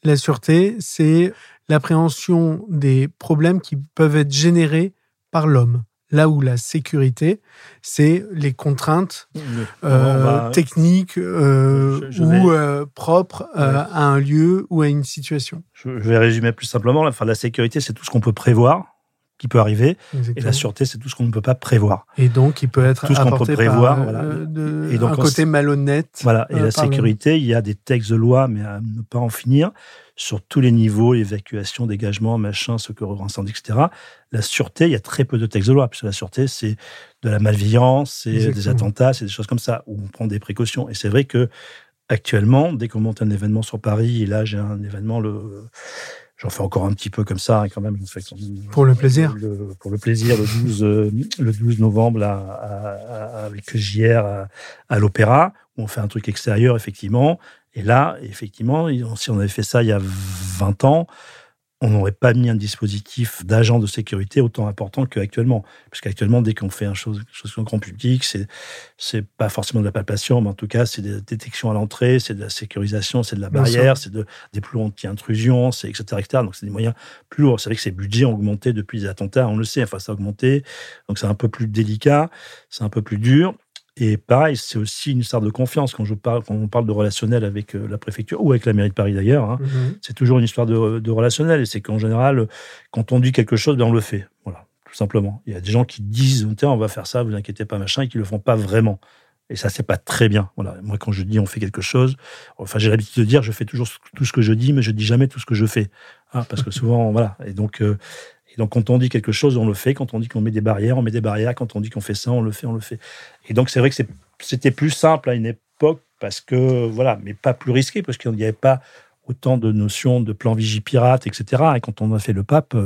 la sûreté, c'est l'appréhension des problèmes qui peuvent être générés par l'homme. Là où la sécurité, c'est les contraintes euh, techniques euh, ou euh, propres à un lieu ou à une situation. Je vais résumer plus simplement. Enfin, la sécurité, c'est tout ce qu'on peut prévoir qui peut arriver. Et la sûreté, c'est tout ce qu'on ne peut pas prévoir. Et donc, il peut être tout ce qu'on peut prévoir. Euh, et donc, un côté malhonnête. Voilà. Et euh, la sécurité, il y a des textes de loi, mais à ne pas en finir, sur tous les niveaux, évacuation, dégagement, machin, secours incendie, etc. La sûreté, il y a très peu de textes de loi, puisque la sûreté, c'est de la malveillance, c'est des attentats, c'est des choses comme ça, où on prend des précautions. Et c'est vrai que actuellement, dès qu'on monte un événement sur Paris, et là, j'ai un événement le J'en fais encore un petit peu comme ça, quand même. Pour le plaisir Pour le plaisir, le 12, euh, le 12 novembre, là, avec JR à, à l'Opéra, où on fait un truc extérieur, effectivement. Et là, effectivement, si on avait fait ça il y a 20 ans, on n'aurait pas mis un dispositif d'agent de sécurité autant important qu'actuellement. Parce qu'actuellement, dès qu'on fait un chose, chose grand public, c'est, c'est pas forcément de la palpation, mais en tout cas, c'est des détections à l'entrée, c'est de la sécurisation, c'est de la barrière, c'est de, des plus anti-intrusion, c'est etc., etc. Donc, c'est des moyens plus lourds. C'est vrai que ces budgets ont augmenté depuis les attentats, on le sait, enfin, ça a augmenté. Donc, c'est un peu plus délicat, c'est un peu plus dur. Et pareil, c'est aussi une histoire de confiance. Quand, je parle, quand on parle de relationnel avec euh, la préfecture ou avec la mairie de Paris d'ailleurs, hein, mhm. c'est toujours une histoire de, relationnel. Et c'est qu'en général, quand on dit quelque chose, ben on le fait. Voilà, tout simplement. Il y a des gens qui disent on va faire ça, vous inquiétez pas, machin, et qui le font pas vraiment. Et ça, c'est pas très bien. Voilà. Moi, quand je dis on fait quelque chose, enfin, j'ai l'habitude de dire je fais toujours tout ce que je dis, mais je dis jamais tout ce que je fais. Hein, parce que souvent, voilà. Et donc, euh, et donc, quand on dit quelque chose, on le fait. Quand on dit qu'on met des barrières, on met des barrières. Quand on dit qu'on fait ça, on le fait, on le fait. Et donc, c'est vrai que c'était plus simple à une époque parce que, voilà, mais pas plus risqué parce qu'il n'y avait pas autant de notions de plan Vigipirate, etc. Et quand on a fait le pape,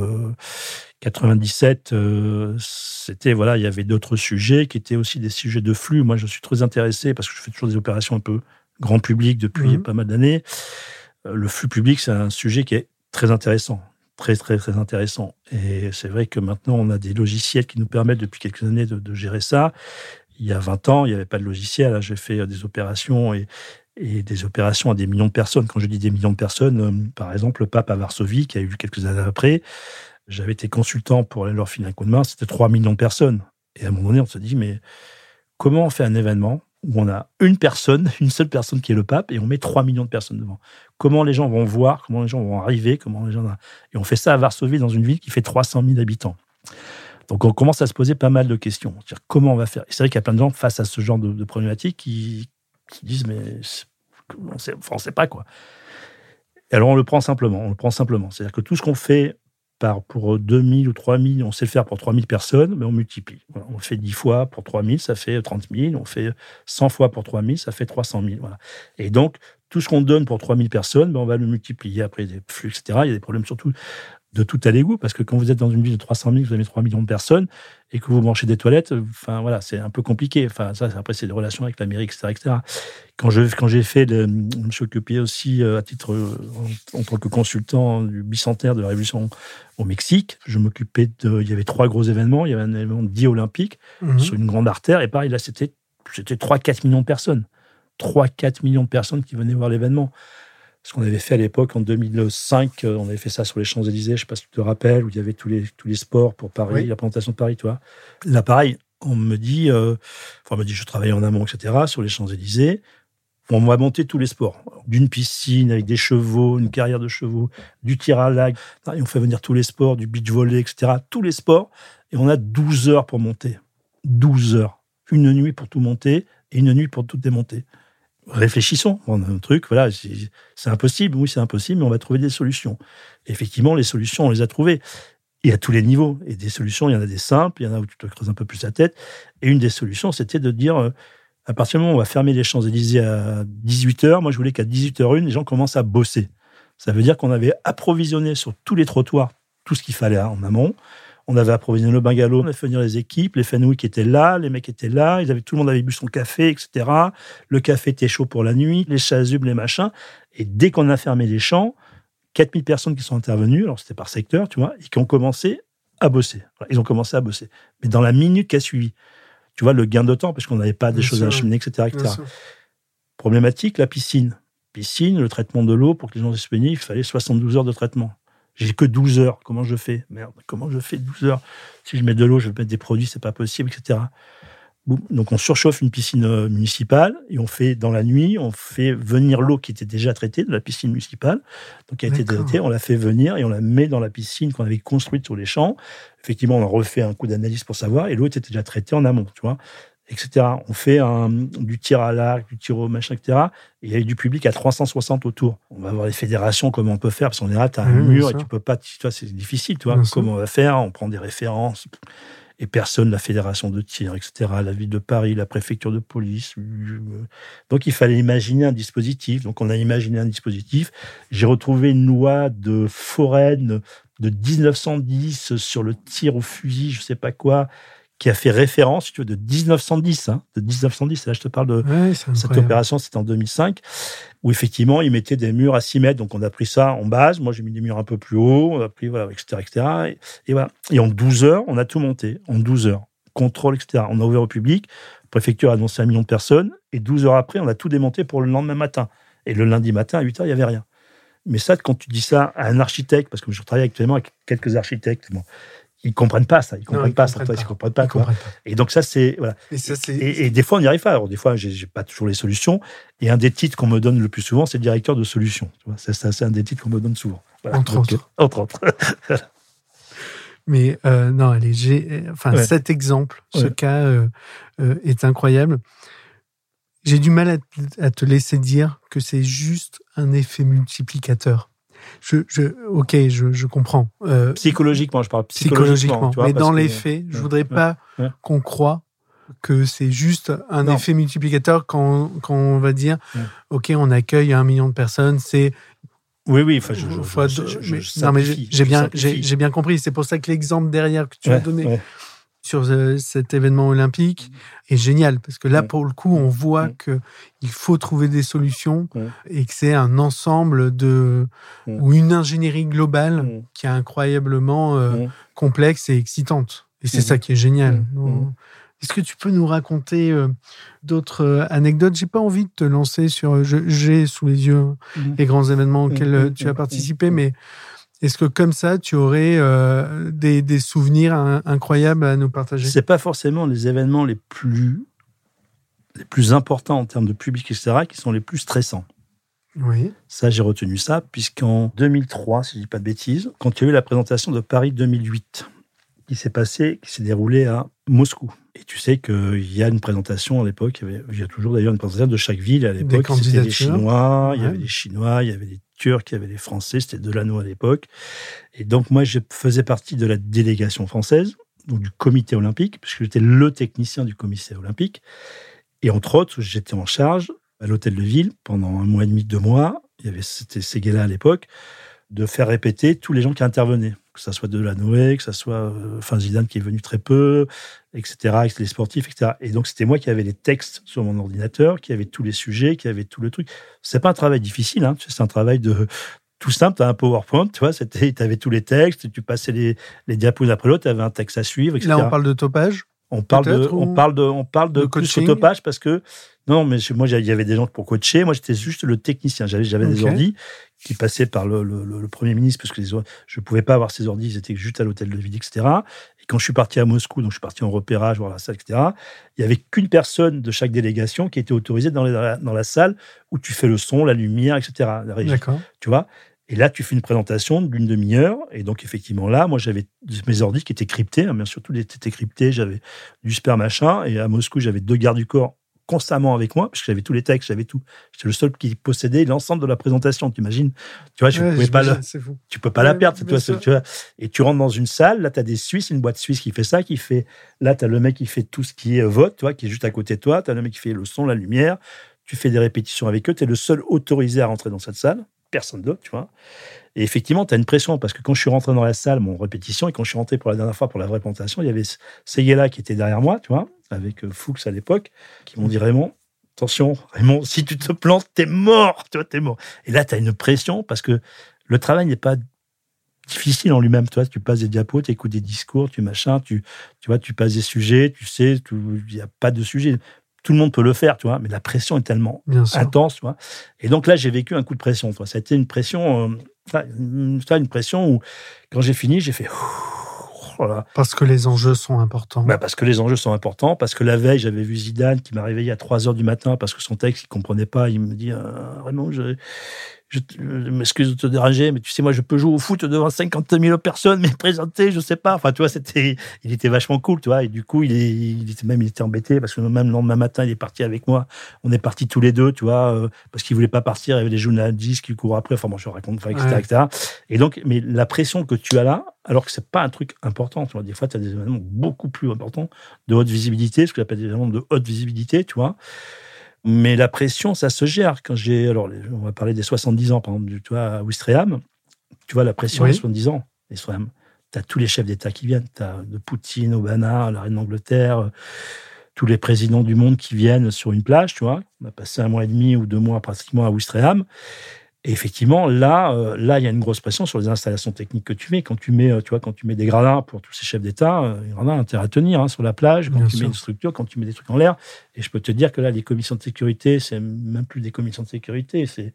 97, euh, euh, c'était, voilà, il y avait d'autres sujets qui étaient aussi des sujets de flux. Moi, je suis très intéressé parce que je fais toujours des opérations un peu grand public depuis mmh. pas mal d'années. Euh, le flux public, c'est un sujet qui est très intéressant très, très, très intéressant. Et c'est vrai que maintenant, on a des logiciels qui nous permettent depuis quelques années de, gérer ça. Il y a 20 ans, il n'y avait pas de logiciel. J'ai fait euh, des opérations et, des opérations à des millions de personnes. Quand je dis des millions de personnes, euh, par exemple, le pape à Varsovie, qui a eu quelques années après, j'avais été consultant pour leur filer un coup de main, c'était 3 millions de personnes. Et à un moment donné, on se dit, mais comment on fait un événement où on a une personne, une seule personne qui est le pape, et on met 3 millions de personnes devant. Comment les gens vont voir, comment les gens vont arriver, comment les gens... Et on fait ça à Varsovie, dans une ville qui fait 300 000 habitants. Donc on commence à se poser pas mal de questions. comment on va faire? C'est vrai qu'il y a plein de gens face à ce genre de, problématiques qui, disent, mais on ne sait pas quoi. Et alors on le prend simplement, on le prend simplement. C'est-à-dire que tout ce qu'on fait pour 2000 ou 3000, on sait le faire pour 3000 personnes, mais on multiplie. on fait 10 fois pour 3000, ça fait 30 000. On fait 100 fois pour 3000, ça fait 300 000. Voilà. Et donc, tout ce qu'on donne pour 3000 personnes, ben on va le multiplier après des flux, etc. Il y a des problèmes surtout de tout à l'égout, parce que quand vous êtes dans une ville de 300 000, vous avez 3 millions de personnes, et que vous mangez des toilettes, enfin voilà, c'est un peu compliqué. Enfin, ça, après, c'est des relations avec l'Amérique, etc., etc. Quand j'ai fait, le, je me suis occupé aussi euh, à titre euh, en, tant que consultant du bicentenaire de la Révolution au Mexique, je m'occupais de, il y avait trois gros événements, il y avait un événement dit olympique mhm. sur une grande artère, et pareil, là, c'était 3-4 millions de personnes. 3-4 millions de personnes qui venaient voir l'événement ce qu'on avait fait à l'époque en 2005, euh, on avait fait ça sur les Champs-Élysées, je ne sais pas si tu te rappelles, où il y avait tous les, tous les sports pour Paris, la présentation de Paris, toi. Là, pareil, on me dit, euh, enfin, on me dit, je travaillais en amont, etc., sur les Champs-Élysées. On va monter tous les sports. D'une piscine avec des chevaux, une carrière de chevaux, du tir à lag. Et on fait venir tous les sports, du beach volley, etc. Tous les sports. Et on a 12 heures pour monter. 12 heures. Une nuit pour tout monter et une nuit pour tout démonter réfléchissons. On a un truc, voilà, c'est impossible, oui, c'est impossible, mais on va trouver des solutions. effectivement, les solutions, on les a trouvées. Et à tous les niveaux. Et des solutions, il y en a des simples, il y en a où tu te creuses un peu plus la tête. Et une des solutions, c'était de dire, euh, à partir du moment où on va fermer les Champs-Élysées à 18h, moi je voulais qu'à 18h01, les gens commencent à bosser. Ça veut dire qu'on avait approvisionné sur tous les trottoirs tout ce qu'il fallait en amont. On avait approvisionné le bungalow, on a fait venir les équipes, les Fenouilles qui étaient là, les mecs étaient là, ils avaient, tout le monde avait bu son café, etc. Le café était chaud pour la nuit, les chasubles, les machins. Et dès qu'on a fermé les champs, 4000 personnes qui sont intervenues, alors c'était par secteur, tu vois, et qui ont commencé à bosser. Ils ont commencé à bosser. Mais dans la minute qui a suivi, tu vois, le gain de temps, parce qu'on n'avait pas des choses à acheminer, etc. etc. Problématique, la piscine. Piscine, le traitement de l'eau, pour que les gens disponibles, il fallait 72 heures de traitement. J'ai que 12 heures. Comment je fais? Merde, comment je fais 12 heures? Si je mets de l'eau, je vais mettre des produits, c'est pas possible, etc. Donc on surchauffe une piscine euh, municipale et on fait dans la nuit, on fait venir l'eau qui était déjà traitée de la piscine municipale, donc qui a été traitée, on la fait venir et on la met dans la piscine qu'on avait construite sur les champs. Effectivement, on a refait un coup d'analyse pour savoir et l'eau était déjà traitée en amont, tu vois etc. On fait un, du tir à l'arc, du tir au machin, etc. Et il y a eu du public à 360 autour. On va voir les fédérations, comment on peut faire, parce qu'on est là, tu as un mur et tu peux pas, tu vois, c'est difficile, tu vois, comment on va faire, on prend des références, et personne, la fédération de tir, etc., la ville de Paris, la préfecture de police. Donc il fallait imaginer un dispositif. Donc on a imaginé un dispositif. J'ai retrouvé une loi de Foraine de 1910 sur le tir au fusil, je sais pas quoi, qui a fait référence, tu veux, de 1910, hein, de 1910. Là, je te parle de cette opération, c'était en 2005, où effectivement, ils mettaient des murs à 6 mètres. Donc, on a pris ça en base. Moi, j'ai mis des murs un peu plus hauts, on a pris, voilà, etc., etc. Et, voilà. Et en 12 heures, on a tout monté. En 12 heures. Contrôle, etc. On a ouvert au public. La préfecture a annoncé un million de personnes. Et 12 heures après, on a tout démonté pour le lendemain matin. Et le lundi matin, à 8 heures, il n'y avait rien. Mais ça, quand tu dis ça à un architecte, parce que je travaille actuellement avec quelques architectes, bon, ils comprennent pas ça, ils comprennent pas ça, ils comprennent pas, comprennent pas. Et donc ça c'est voilà. Et, des fois on n'y arrive pas. Alors des fois j'ai pas toujours les solutions. Et un des titres qu'on me donne le plus souvent, c'est directeur de solution. C'est un des titres qu'on me donne souvent. Entre, autres. Euh, entre autres. Mais euh, non, allez, j'ai, enfin cet exemple, ce cas euh, est incroyable. J'ai du mal à te laisser dire que c'est juste un effet multiplicateur je, je, ok, je, je comprends. Euh, psychologiquement, je parle psychologiquement. mais dans les faits, je voudrais pas qu'on croit que c'est juste un effet multiplicateur quand, quand on va dire, ok, on accueille un million de personnes, c'est oui, oui. Enfin, je, non, mais j'ai bien, j'ai bien compris. C'est pour ça que l'exemple derrière que tu as donné sur euh, cet événement olympique est génial parce que là, pour le coup, on voit que il faut trouver des solutions et que c'est un ensemble de ou une ingénierie globale qui est incroyablement euh, complexe et excitante. Et c'est ça qui est génial. Est-ce que tu peux nous raconter euh, d'autres anecdotes? J'ai pas envie de te lancer sur. J'ai sous les yeux les grands événements auxquels tu as participé, mais est-ce que comme ça, tu aurais euh, des, souvenirs incroyables à nous partager? C'est pas forcément les événements les plus les plus importants en termes de public, etc., qui sont les plus stressants. Oui. Ça, j'ai retenu ça, puisqu'en 2003, si je dis pas de bêtises, quand il y a eu la présentation de Paris 2008, qui s'est passé, qui s'est déroulé à Moscou. Et tu sais qu'il y a une présentation à l'époque, il, y a toujours d'ailleurs une présentation de chaque ville à l'époque. C'était les Chinois, il y avait les Chinois, il y avait les Turcs, il y avait les Français, c'était Delano à l'époque. Et donc moi, je faisais partie de la délégation française, donc du comité olympique, puisque j'étais le technicien du comité olympique. Et entre autres, j'étais en charge à l'hôtel de ville pendant un mois et demi, deux mois. Il y avait, c'était Seguela à l'époque, de faire répéter tous les gens qui intervenaient. Que ça soit de la Noé, que ça soit euh, Zidane qui est venu très peu, etc., avec les sportifs, etc. Et donc, c'était moi qui avais les textes sur mon ordinateur, qui avait tous les sujets, qui avait tout le truc. C'est pas un travail difficile, hein. c'est un travail de, tout simple, tu as un PowerPoint, tu vois, tu avais tous les textes, tu passais les, les diapos après l'autre, tu avais un texte à suivre, etc. Là, on parle de topage? On parle de, on parle de, on parle de, de topage parce que non, mais moi, il y avait des gens pour coacher. Moi, j'étais juste le technicien. J'avais, j'avais des ordis qui passaient par le, le, premier ministre parce que les, je pouvais pas avoir ces ordis. Ils étaient juste à l'hôtel de ville, etc. Et quand je suis parti à Moscou, donc je suis parti en repérage, voir la salle, etc. Il y avait qu'une personne de chaque délégation qui était autorisée dans, la, dans la salle où tu fais le son, la lumière, etc. D'accord. Tu vois? Et là, tu fais une présentation d'une demi-heure. Et donc, effectivement, là, moi, j'avais mes ordis qui étaient cryptés. Hein, bien sûr, tout était crypté. J'avais du super machin. Et à Moscou, j'avais deux gardes du corps constamment avec moi, parce que j'avais tous les textes, j'avais tout. J'étais le seul qui possédait l'ensemble de la présentation. Tu imagines Tu vois, je pouvais pas tu peux pas la perdre. Toi, tu vois, et tu rentres dans une salle, là, tu as des Suisses, une boîte suisse qui fait ça, qui fait. Là, tu as le mec qui fait tout ce qui est vote, tu vois, qui est juste à côté de toi. Tu as le mec qui fait le son, la lumière. Tu fais des répétitions avec eux. Tu es le seul autorisé à rentrer dans cette salle personne d'autre, tu vois. Et effectivement, tu as une pression parce que quand je suis rentré dans la salle, mon répétition, et quand je suis rentré pour la dernière fois pour la vraie présentation, il y avait Seguela qui était derrière moi, tu vois, avec euh, Fuchs à l'époque, qui m'ont dit Raymond, attention, Raymond, si tu te plantes, t'es mort, tu vois, t'es mort. Et là, tu as une pression parce que le travail n'est pas difficile en lui-même. Tu vois, tu passes des diapos, tu écoutes des discours, tu machin, tu, tu vois, tu passes des sujets, tu sais, il n'y a pas de sujet tout le monde peut le faire, tu vois, mais la pression est tellement intense, tu vois. Et donc là, j'ai vécu un coup de pression, tu vois. Ça a été une pression, euh, une, une pression où, quand j'ai fini, j'ai fait. Voilà. Parce que les enjeux sont importants. Bah parce que les enjeux sont importants, parce que la veille, j'avais vu Zidane qui m'a réveillé à 3 heures du matin parce que son texte, il comprenait pas. Il me dit, euh, vraiment, je, je, m'excuse de te déranger, mais tu sais, moi, je peux jouer au foot devant 50 000 personnes, mais présenter, je sais pas. Enfin, tu vois, c'était, il était vachement cool, tu vois. Et du coup, il, est, il était même, il était embêté parce que même le lendemain matin, il est parti avec moi. On est partis tous les deux, tu vois, euh, parce qu'il voulait pas partir. Il y avait des journalistes qui courent après. Enfin, bon, je raconte, etc., etc. Et donc, mais la pression que tu as là, alors que c'est pas un truc important, tu vois. Des fois, tu as des événements beaucoup plus importants de haute visibilité, ce que j'appelle des événements de haute visibilité, tu vois. Mais la pression, ça se gère. Quand j'ai, alors, on va parler des 70 ans, par exemple, tu vois, à Ouistreham, tu vois la pression des 70 ans, Ouistreham. Tu as tous les chefs d'État qui viennent. Tu as de Poutine, Obama, la reine d'Angleterre, tous les présidents du monde qui viennent sur une plage, tu vois. On a passé un mois et demi ou deux mois pratiquement à Ouistreham. Et effectivement, là, euh, là, il y a une grosse pression sur les installations techniques que tu mets. Quand tu mets, euh, tu vois, quand tu mets des gradins pour tous ces chefs d'État, euh, il y en a intérêt à tenir hein, sur la plage. Quand tu mets une structure, quand tu mets des trucs en l'air. Et je peux te dire que là, les commissions de sécurité, c'est même plus des commissions de sécurité. C'est,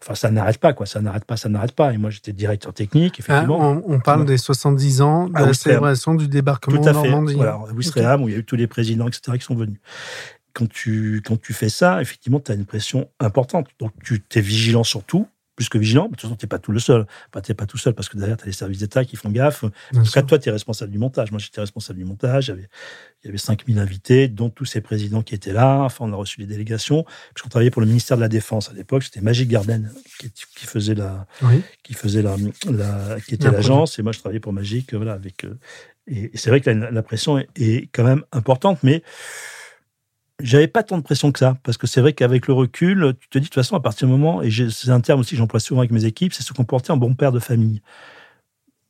enfin, ça n'arrête pas, quoi. Ça n'arrête pas, ça n'arrête pas. Et moi, j'étais directeur technique, effectivement. Ah, on, parle des 70 ans de la célébration du débarquement Tout à fait. Normandie. Voilà, à Ouistreham, où il y a eu tous les présidents, etc., qui sont venus quand tu, quand tu fais ça, effectivement, tu as une pression importante. Donc, tu es vigilant sur tout plus que vigilant. de toute façon, tu n'es pas tout le seul. Enfin, tu n'es pas tout seul parce que derrière, tu as les services d'État qui font gaffe. en tout cas, toi, tu es responsable du montage. Moi, j'étais responsable du montage. Il y avait 5000 invités, dont tous ces présidents qui étaient là. Enfin, on a reçu les délégations. Puisqu'on travaillait pour le ministère de la Défense à l'époque. C'était Magic Garden qui, faisait la, qui faisait la, qui était l'agence. Et moi, je travaillais pour Magic, voilà, avec, euh, et, c'est vrai que la, pression est, est, quand même importante, mais j'avais pas tant de pression que ça, parce que c'est vrai qu'avec le recul, tu te dis de toute façon, à partir du moment, et c'est un terme aussi que j'emploie souvent avec mes équipes, c'est se comporter en bon père de famille.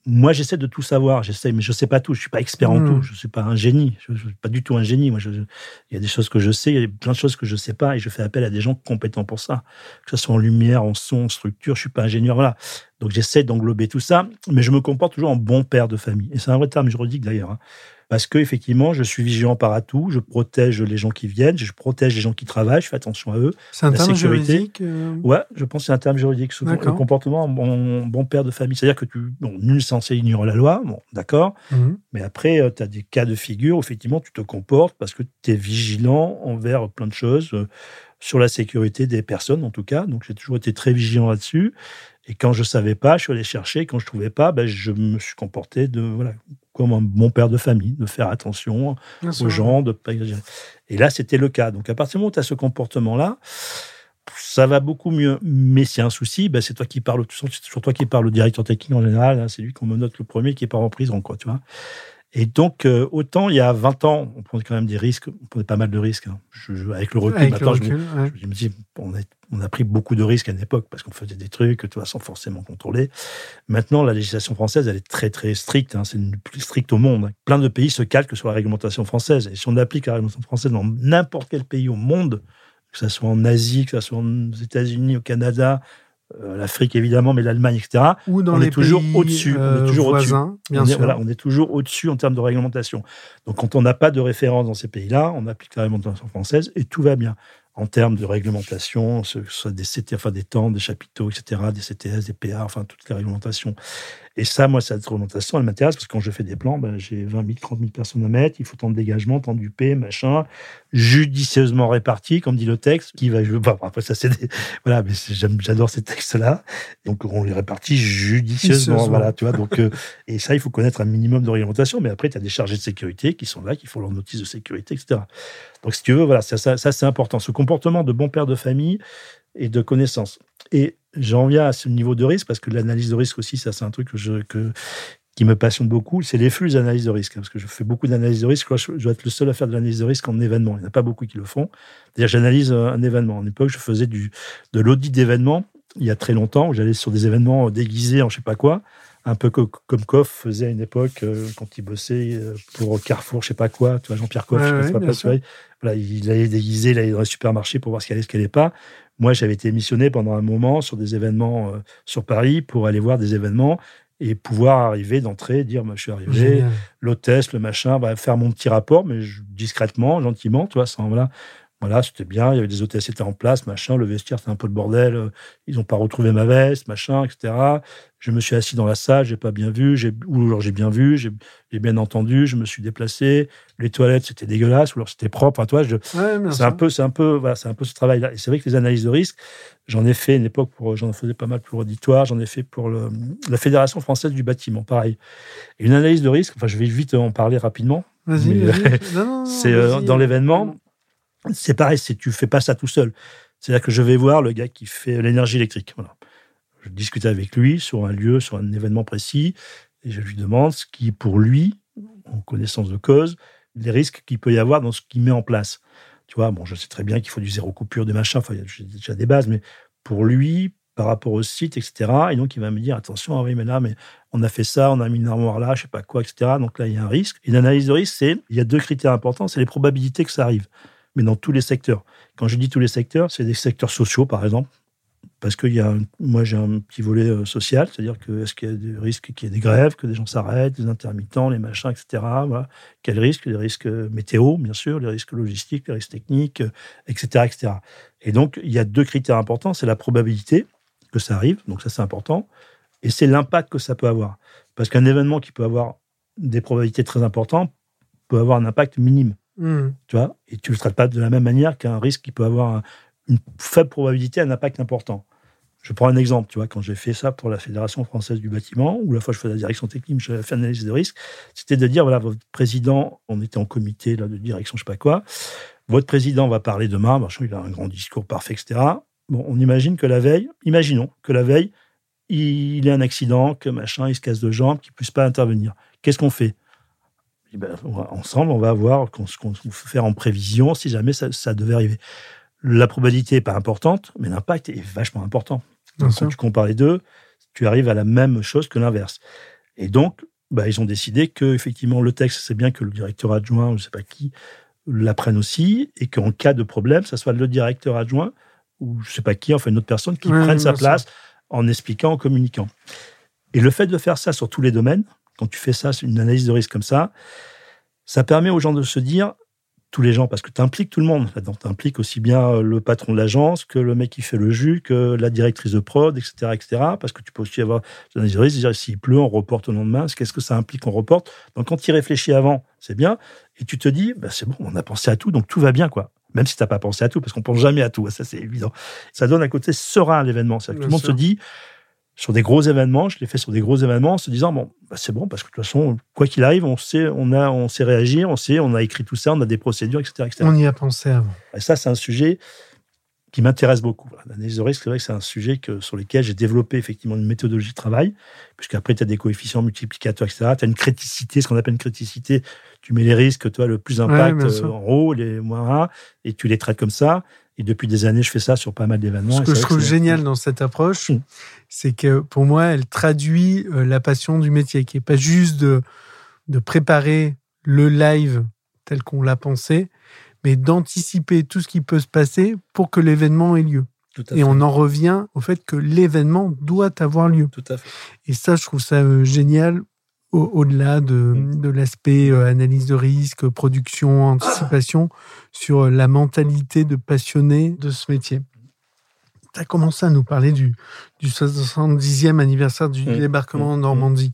Moi, j'essaie de tout savoir, j'essaie, mais je sais pas tout. Je suis pas expert en tout. Hmm. Je suis pas un génie. Je, suis pas du tout un génie. Moi, il y a des choses que je sais, il y a plein de choses que je sais pas, et je fais appel à des gens compétents pour ça. Que ce soit en lumière, en son, en structure. Je suis pas ingénieur, voilà. Donc, j'essaie d'englober tout ça, mais je me comporte toujours en bon père de famille. Et c'est un vrai terme juridique d'ailleurs. Hein parce que effectivement, je suis vigilant par à tout, je protège les gens qui viennent, je protège les gens qui travaillent, je fais attention à eux. C'est un terme juridique euh Ouais, je pense que c'est un terme juridique. Le comportement bon, bon père de famille. C'est-à-dire que tu, bon, nul censé ignorer la loi, bon, d'accord, mhm. mais après, euh, tu as des cas de figure où effectivement, tu te comportes parce que tu es vigilant envers plein de choses, euh, sur la sécurité des personnes en tout cas. Donc, j'ai toujours été très vigilant là-dessus. Et quand je savais pas, je suis allé chercher. Quand je trouvais pas, ben, je me suis comporté de, voilà, comme un bon père de famille, de faire attention aux gens, de pas exagérer. Et là, c'était le cas. Donc, à partir du moment où tu as ce comportement-là, ça va beaucoup mieux. Mais s'il y a un souci, ben, c'est toi qui parles, c'est toujours toi qui parles au directeur technique en général. Hein, c'est lui qu'on me note le premier qui part en prison, quoi, tu vois. Et donc, euh, autant il y a 20 ans, on prenait quand même des risques, on prenait pas mal de risques. Hein. Je, avec le recul, Avec maintenant, le je me- recul, ouais. je me dis, on a, on a pris beaucoup de risques à une époque parce qu'on faisait des trucs, tu vois, sans forcément contrôler. Maintenant, la législation française, elle est très, très stricte. hein. C'est une plus stricte au monde. Plein de pays se calquent sur la réglementation française. Et si on applique la réglementation française dans n'importe quel pays au monde, que ce soit en Asie, que ce soit aux États-Unis, au Canada, l'Afrique évidemment, mais l'Allemagne, etc., Ou dans on les est toujours pays, au-dessus, on est euh, toujours au-dessus. bien on, est, sûr. voilà, on est toujours au-dessus en termes de réglementation. Donc, quand on n'a pas de référence dans ces pays-là, on applique la réglementation française et tout va bien. En termes de réglementation, que ce soit des CT, enfin des temps, des chapiteaux, etc., des CTS, des PA, enfin toutes les réglementations. Et ça, moi, cette réglementation, elle m'intéresse parce que quand je fais des plans, ben, j'ai 20 000, 30 000 personnes à mettre, il faut tant de dégagement, tant d'UP, machin, judicieusement réparti, comme dit le texte, qui va. Bon, après, ça, c'est des. Voilà, mais j'adore ces textes-là. Donc, on les répartit judicieusement. Voilà, tu vois. Donc, euh, et ça, il faut connaître un minimum de réglementation. Mais après, tu as des chargés de sécurité qui sont là, qui font leur notice de sécurité, etc. Donc, si tu veux, voilà, ça, ça, ça, c'est important. Ce comportement de bon père de famille et de connaissance. Et j'en viens à ce niveau de risque parce que l'analyse de risque aussi, ça, c'est un truc que je, que, qui me passionne beaucoup, c'est les flux d'analyse de risque. hein, Parce que je fais beaucoup d'analyse de risque. Je, dois être le seul à faire de l'analyse de risque en événement. Il n'y en a pas beaucoup qui le font. C'est-à-dire, j'analyse euh, un événement. En époque, je faisais du, de l'audit d'événements il y a très longtemps, où j'allais sur des événements déguisés en je sais pas quoi, un peu co- comme Koff faisait à une époque euh, quand il bossait euh, pour Carrefour, je sais pas quoi, tu vois, Jean-Pierre Ouais, je sais ouais, voilà, il allait déguisé, il allait dans les supermarchés pour voir ce qu'il allait, ce qu'il allait pas. Moi, j'avais été missionné pendant un moment sur des événements euh, sur Paris pour aller voir des événements et pouvoir arriver d'entrée, dire, moi, je suis arrivé, l'hôtesse, le machin, va faire mon petit rapport, mais je- discrètement, gentiment, tu vois, sans, voilà. Voilà, c'était bien, il y avait des hôtesses qui étaient en place, machin, le vestiaire, c'était un peu le bordel, euh, ils n'ont pas retrouvé ma veste, machin, etc. Je me suis assis dans la salle, j'ai pas bien vu, ou alors j'ai bien vu, j'ai, bien entendu, je me suis déplacé, les toilettes, c'était dégueulasse, ou alors c'était propre, enfin, toi, je, Ouais, bien c'est un peu, c'est un peu, voilà, c'est un peu ce travail-là. Et c'est vrai que les analyses de risque, j'en ai fait une époque pour, j'en faisais pas mal pour l'auditoire, j'en ai fait pour le, la Fédération française du bâtiment, pareil. Et une analyse de risque, enfin, je vais vite en parler rapidement. Vas-y, non, non, C'est euh, dans l'événement, c'est pareil, c'est tu fais pas ça tout seul. C'est-à-dire que je vais voir le gars qui fait l'énergie électrique. Voilà. Je discute avec lui sur un lieu, sur un événement précis, et je lui demande ce qui, pour lui, en connaissance de cause, les risques qu'il peut y avoir dans ce qu'il met en place. Tu vois, bon, je sais très bien qu'il faut du zéro coupure, des machins, enfin, j'ai déjà des bases, mais pour lui, par rapport au site, etc. Et donc, il va me dire, attention, ah oui, mais là, mais on a fait ça, on a mis une armoire là, je sais pas quoi, etc. Donc là, il y a un risque. Et l'analyse de risque, c'est, il y a deux critères importants, c'est les probabilités que ça arrive. Mais dans tous les secteurs. Quand je dis tous les secteurs, c'est des secteurs sociaux, par exemple. Parce que y a moi, j'ai un petit volet euh, social, c'est-à-dire que est-ce qu'il y a des risques qu'il y ait des grèves, que des gens s'arrêtent, des intermittents, les machins, etc. Voilà. Quels risques? Les risques euh, météo, bien sûr, les risques logistiques, les risques techniques, euh, etc., etc. Et donc, il y a deux critères importants. C'est la probabilité que ça arrive, donc ça, c'est important. Et c'est l'impact que ça peut avoir. Parce qu'un événement qui peut avoir des probabilités très importantes peut avoir un impact minime Hmm. tu vois, et tu ne le traites pas de la même manière qu'un risque qui peut avoir un- une faible probabilité, un impact important. Je prends un exemple, tu vois, quand j'ai fait ça pour la Fédération française du bâtiment, ou la fois je faisais la direction technique, j'avais fait analyse de risque, c'était de dire, voilà, votre président, on était en comité là, de direction, je sais pas quoi, votre président va parler demain, il a un grand discours parfait, etc. Bon, on imagine que la veille, imaginons que la veille, il ait un accident, que machin, il se casse de jambes, qu'il puisse pas intervenir. Qu'est-ce qu'on fait? Eh ben, ensemble, on va voir ce qu'on peut faire en prévision si jamais ça, ça devait arriver. La probabilité n'est pas importante, mais l'impact est vachement important. Donc, quand tu compares les deux, tu arrives à la même chose que l'inverse. Et donc, bah, ils ont décidé que effectivement le texte, c'est bien que le directeur adjoint, ou je sais pas qui, l'apprenne aussi, et qu'en cas de problème, ça soit le directeur adjoint ou je sais pas qui, enfin une autre personne qui prenne sa place en expliquant, en communiquant. Et le fait de faire ça sur tous les domaines, quand tu fais ça, c'est une analyse de risque comme ça, ça permet aux gens de se dire, tous les gens, parce que tu impliques tout le monde là-dedans. Tu impliques aussi bien euh, le patron de l'agence que le mec qui fait le jus, que la directrice de prod, etc. etc. parce que tu peux aussi avoir des analyses de risque, dire s'il pleut, on reporte au lendemain. Qu'est-ce que ça implique, on reporte? Donc quand tu y réfléchis avant, c'est bien. Et tu te dis, bah, c'est bon, on a pensé à tout, donc tout va bien, quoi. Même si tu n'as pas pensé à tout, parce qu'on pense jamais à tout, ça c'est évident. Ça donne un côté serein à l'événement. C'est-à-dire que Tout le monde se dit, sur des gros événements, je l'ai fait sur des gros événements en se disant, bon, bah, c'est bon, parce que de toute façon, quoi qu'il arrive, on sait, on, a, on sait réagir, on sait, on a écrit tout ça, on a des procédures, etc. etc. On y a pensé avant. Et ça, c'est un sujet qui m'intéresse beaucoup. L'analyse de risque, c'est vrai que c'est un sujet que, sur lequel j'ai développé effectivement une méthodologie de travail, puisqu'après, tu as des coefficients multiplicateurs, etc. Tu as une criticité, ce qu'on appelle une criticité. Tu mets les risques, toi, le plus impact euh, en haut, les moins 1, et tu les traites comme ça. Et depuis des années, je fais ça sur pas mal d'événements. Ce que je trouve génial dans cette approche, mm. c'est que pour moi, elle traduit euh, la passion du métier, qui est pas juste de, de préparer le live tel qu'on l'a pensé, mais d'anticiper tout ce qui peut se passer pour que l'événement ait lieu. Et on en revient au fait que l'événement doit avoir lieu. Tout à fait. Et ça, je trouve ça euh, génial au-delà de, mm. de l'aspect euh, analyse de risque, production, anticipation, sur la mentalité de passionné de ce métier. Tu as commencé à nous parler du, du 70e anniversaire du mm. débarquement en Normandie.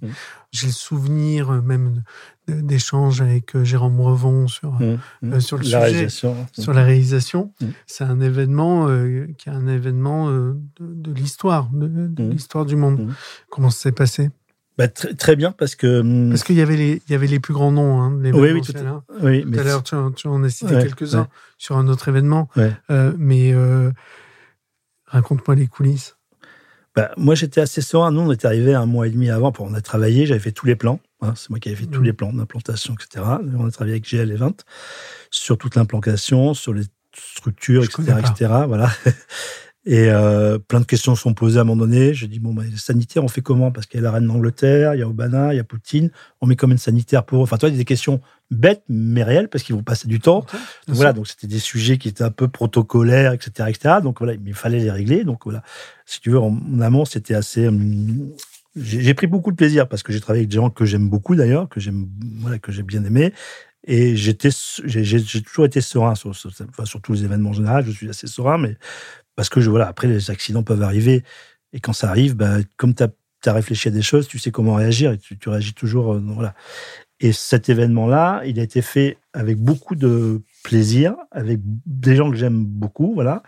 J'ai le souvenir euh, même d'échanges avec euh, Jérôme Revon sur. Euh, sur le la sujet, réalisation. sur la réalisation. C'est un événement qui est un événement de, l'histoire, de, l'histoire du monde. Comment ça s'est passé? Bah, très, bien parce que parce qu'il y avait les il y avait les plus grands noms hein, les oui oui tout, à, oui tout à l'heure tu, tu, en as cité quelques-uns sur un autre événement mais raconte-moi les coulisses bah, moi, j'étais assez serein. Nous, on était arrivé un mois et demi avant. Pour, on a travaillé, j'avais fait tous les plans. Hein, c'est moi qui avais fait tous mmh. les plans d'implantation, etc. On a travaillé avec GL et 20 sur toute l'implantation, sur les structures, etc., etc. Voilà. Et euh, plein de questions sont posées à un moment donné. Je dis, bon, bah, les sanitaires, on fait comment? Parce qu'il y a la reine d'Angleterre, il y a Obama, il y a Poutine. On met combien de sanitaires pour eux Enfin, toi, il y a des questions bêtes, mais réelles, parce qu'ils vont passer du temps. donc, voilà, donc c'était des sujets qui étaient un peu protocolaires, etc., etc. Donc voilà, il fallait les régler. Donc voilà, si tu veux, en, amont, c'était assez... Hum, j'ai pris beaucoup de plaisir parce que j'ai travaillé avec des gens que j'aime beaucoup d'ailleurs, que j'aime, voilà, que j'ai bien aimé. Et j'étais, j'ai toujours été serein sur, sur, sur, tous les événements en général. Je suis assez serein, mais parce que je, voilà, après, les accidents peuvent arriver. Et quand ça arrive, bah, comme tu as, réfléchi à des choses, tu sais comment réagir et tu, réagis toujours. Euh, voilà. Et cet événement-là, il a été fait avec beaucoup de plaisir, avec des gens que j'aime beaucoup, voilà.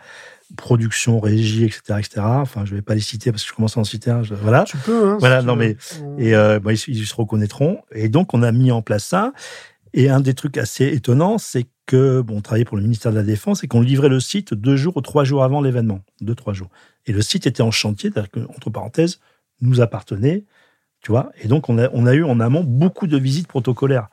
Production, régie, etc., etc. Enfin, je vais pas les citer parce que je commence à en citer un. voilà. Tu peux, hein, Voilà, non, mais, et, euh, ils, ils, se reconnaîtront. Et donc, on a mis en place ça. Et un des trucs assez étonnants, c'est que, bon, on travaillait pour le ministère de la Défense et qu'on livrait le site deux jours ou trois jours avant l'événement. Deux, trois jours. Et le site était en chantier, c'est-à-dire que, entre parenthèses, nous appartenait, tu vois. Et donc, on a, on a eu en amont beaucoup de visites protocolaires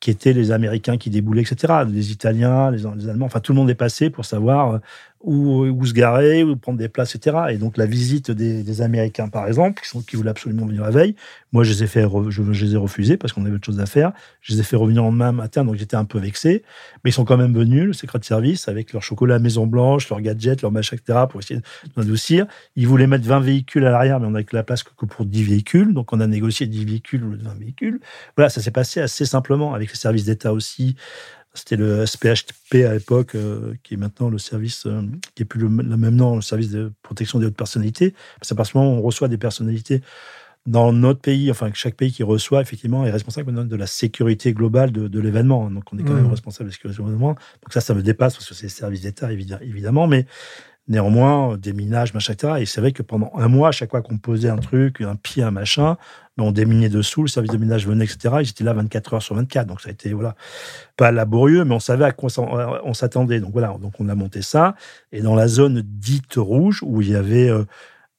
qui étaient les Américains qui déboulaient, etc. Les Italiens, les, Allemands, enfin tout le monde est passé pour savoir euh, où, où se garer, où prendre des places, etc. Et donc la visite des, Américains, par exemple, qui, sont, qui voulaient absolument venir la veille, moi je les ai fait, je, les ai refusés parce qu'on avait autre chose à faire. Je les ai fait revenir en main matin, donc j'étais un peu vexé. Mais ils sont quand même venus, le secret de service, avec leur chocolat Maison Blanche, leurs gadgets, leurs machin, etc. pour essayer d'adoucir. Ils voulaient mettre 20 véhicules à l'arrière, mais on n'avait que la place que pour 10 véhicules. Donc on a négocié 10 véhicules ou 20 véhicules. Voilà, ça s'est passé assez simplement avec les services d'État aussi. C'était le SPHP à l'époque, euh, qui est maintenant le service, euh, qui est plus le, même nom, le service de protection des hautes personnalités. Parce qu'à partir du moment où on reçoit des personnalités dans notre pays, enfin chaque pays qui reçoit, effectivement, est responsable de la sécurité globale de, l'événement. Donc on est quand même mmh. responsable de la sécurité de l'événement. Donc ça, ça me dépasse parce que c'est le service d'État, évidemment. Mais Néanmoins, des minages, machin, etc. Et c'est vrai que pendant un mois, à chaque fois qu'on posait un truc, un pied, un machin, ben, on déminait dessous, le service de minage venait, etc. Ils étaient là 24 heures sur 24. Donc ça a été, voilà, pas laborieux, mais on savait à quoi on s'attendait. Donc voilà, donc on a monté ça. Et dans la zone dite rouge, où il y avait euh,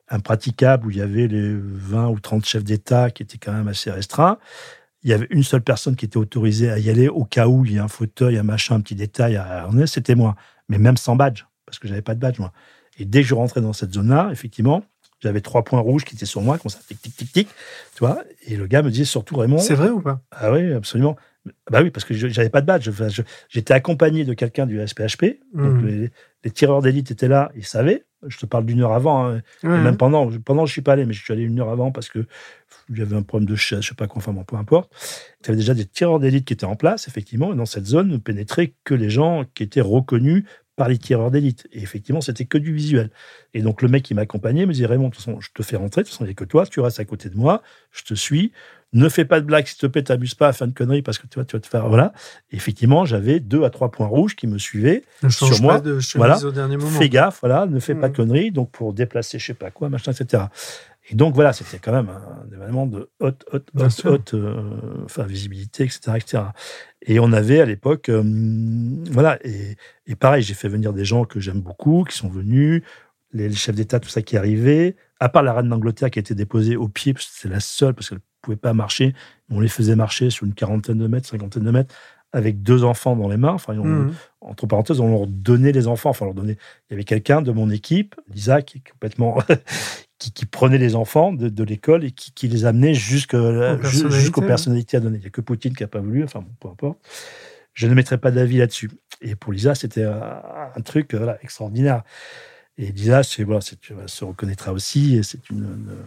un praticable, où il y avait les 20 ou 30 chefs d'État qui étaient quand même assez restreints, il y avait une seule personne qui était autorisée à y aller au cas où il y a un fauteuil, un machin, un petit détail à c'était moi. Mais même sans badge parce que j'avais pas de badge, moi. Et dès que je rentrais dans cette zone-là, effectivement, j'avais trois points rouges qui étaient sur moi, comme ça, tic, tic, tic, tic, tu vois. Et le gars me disait surtout, Raymond. C'est vrai ou pas? Ah oui, absolument. Bah oui, parce que j'avais pas de badge. J'étais accompagné de quelqu'un du SPHP. Donc hmm. les, tireurs d'élite étaient là, ils savaient. Je te parle d'une heure avant. Hein. Même pendant, pendant, je suis pas allé, mais je suis allé une heure avant parce que j'avais un problème de chaise, je sais pas quoi, enfin bon, peu importe. Il y avait déjà des tireurs d'élite qui étaient en place, effectivement. Et dans cette zone ne pénétraient que les gens qui étaient reconnus par les tireurs d'élite. Et effectivement, c'était que du visuel. Et donc, le mec qui m'accompagnait me disait Raymond, de toute façon, je te fais rentrer, de toute façon, il n'y a que toi, tu restes à côté de moi, je te suis. Ne fais pas de blagues, s'il te plaît, t'abuse pas à faire de conneries parce que tu vois, tu vas te faire. Voilà. Et effectivement, j'avais deux à trois points rouges qui me suivaient sur moi. de voilà. Au dernier moment. Fais gaffe, voilà, ne fais pas de hmm. conneries. Donc, pour déplacer, je sais pas quoi, machin, etc. Et donc voilà, c'était quand même un, événement de haute, haute, haute, haute euh, enfin, visibilité, etc., etc. Et on avait à l'époque, euh, voilà, et, et pareil, j'ai fait venir des gens que j'aime beaucoup, qui sont venus, les, chefs d'État, tout ça qui arrivait, à part la reine d'Angleterre qui a été déposée au pied, parce que c'est la seule, parce qu'elle ne pouvait pas marcher, on les faisait marcher sur une quarantaine de mètres, cinquantaine de mètres, avec deux enfants dans les mains. Enfin, mmh. entre parenthèses, on leur donnait les enfants. Enfin, leur donnait. Il y avait quelqu'un de mon équipe, Lisa, qui est complètement qui, prenait les enfants de, l'école et qui, les amenait jusqu'aux personnalités à donner. Il n'y a que Poutine qui n'a pas voulu, enfin, bon, peu importe. Je ne mettrai pas d'avis là-dessus. Et pour Lisa, c'était un, truc voilà, extraordinaire. Et Lisa, voilà, tu se reconnaîtra aussi, c'est une,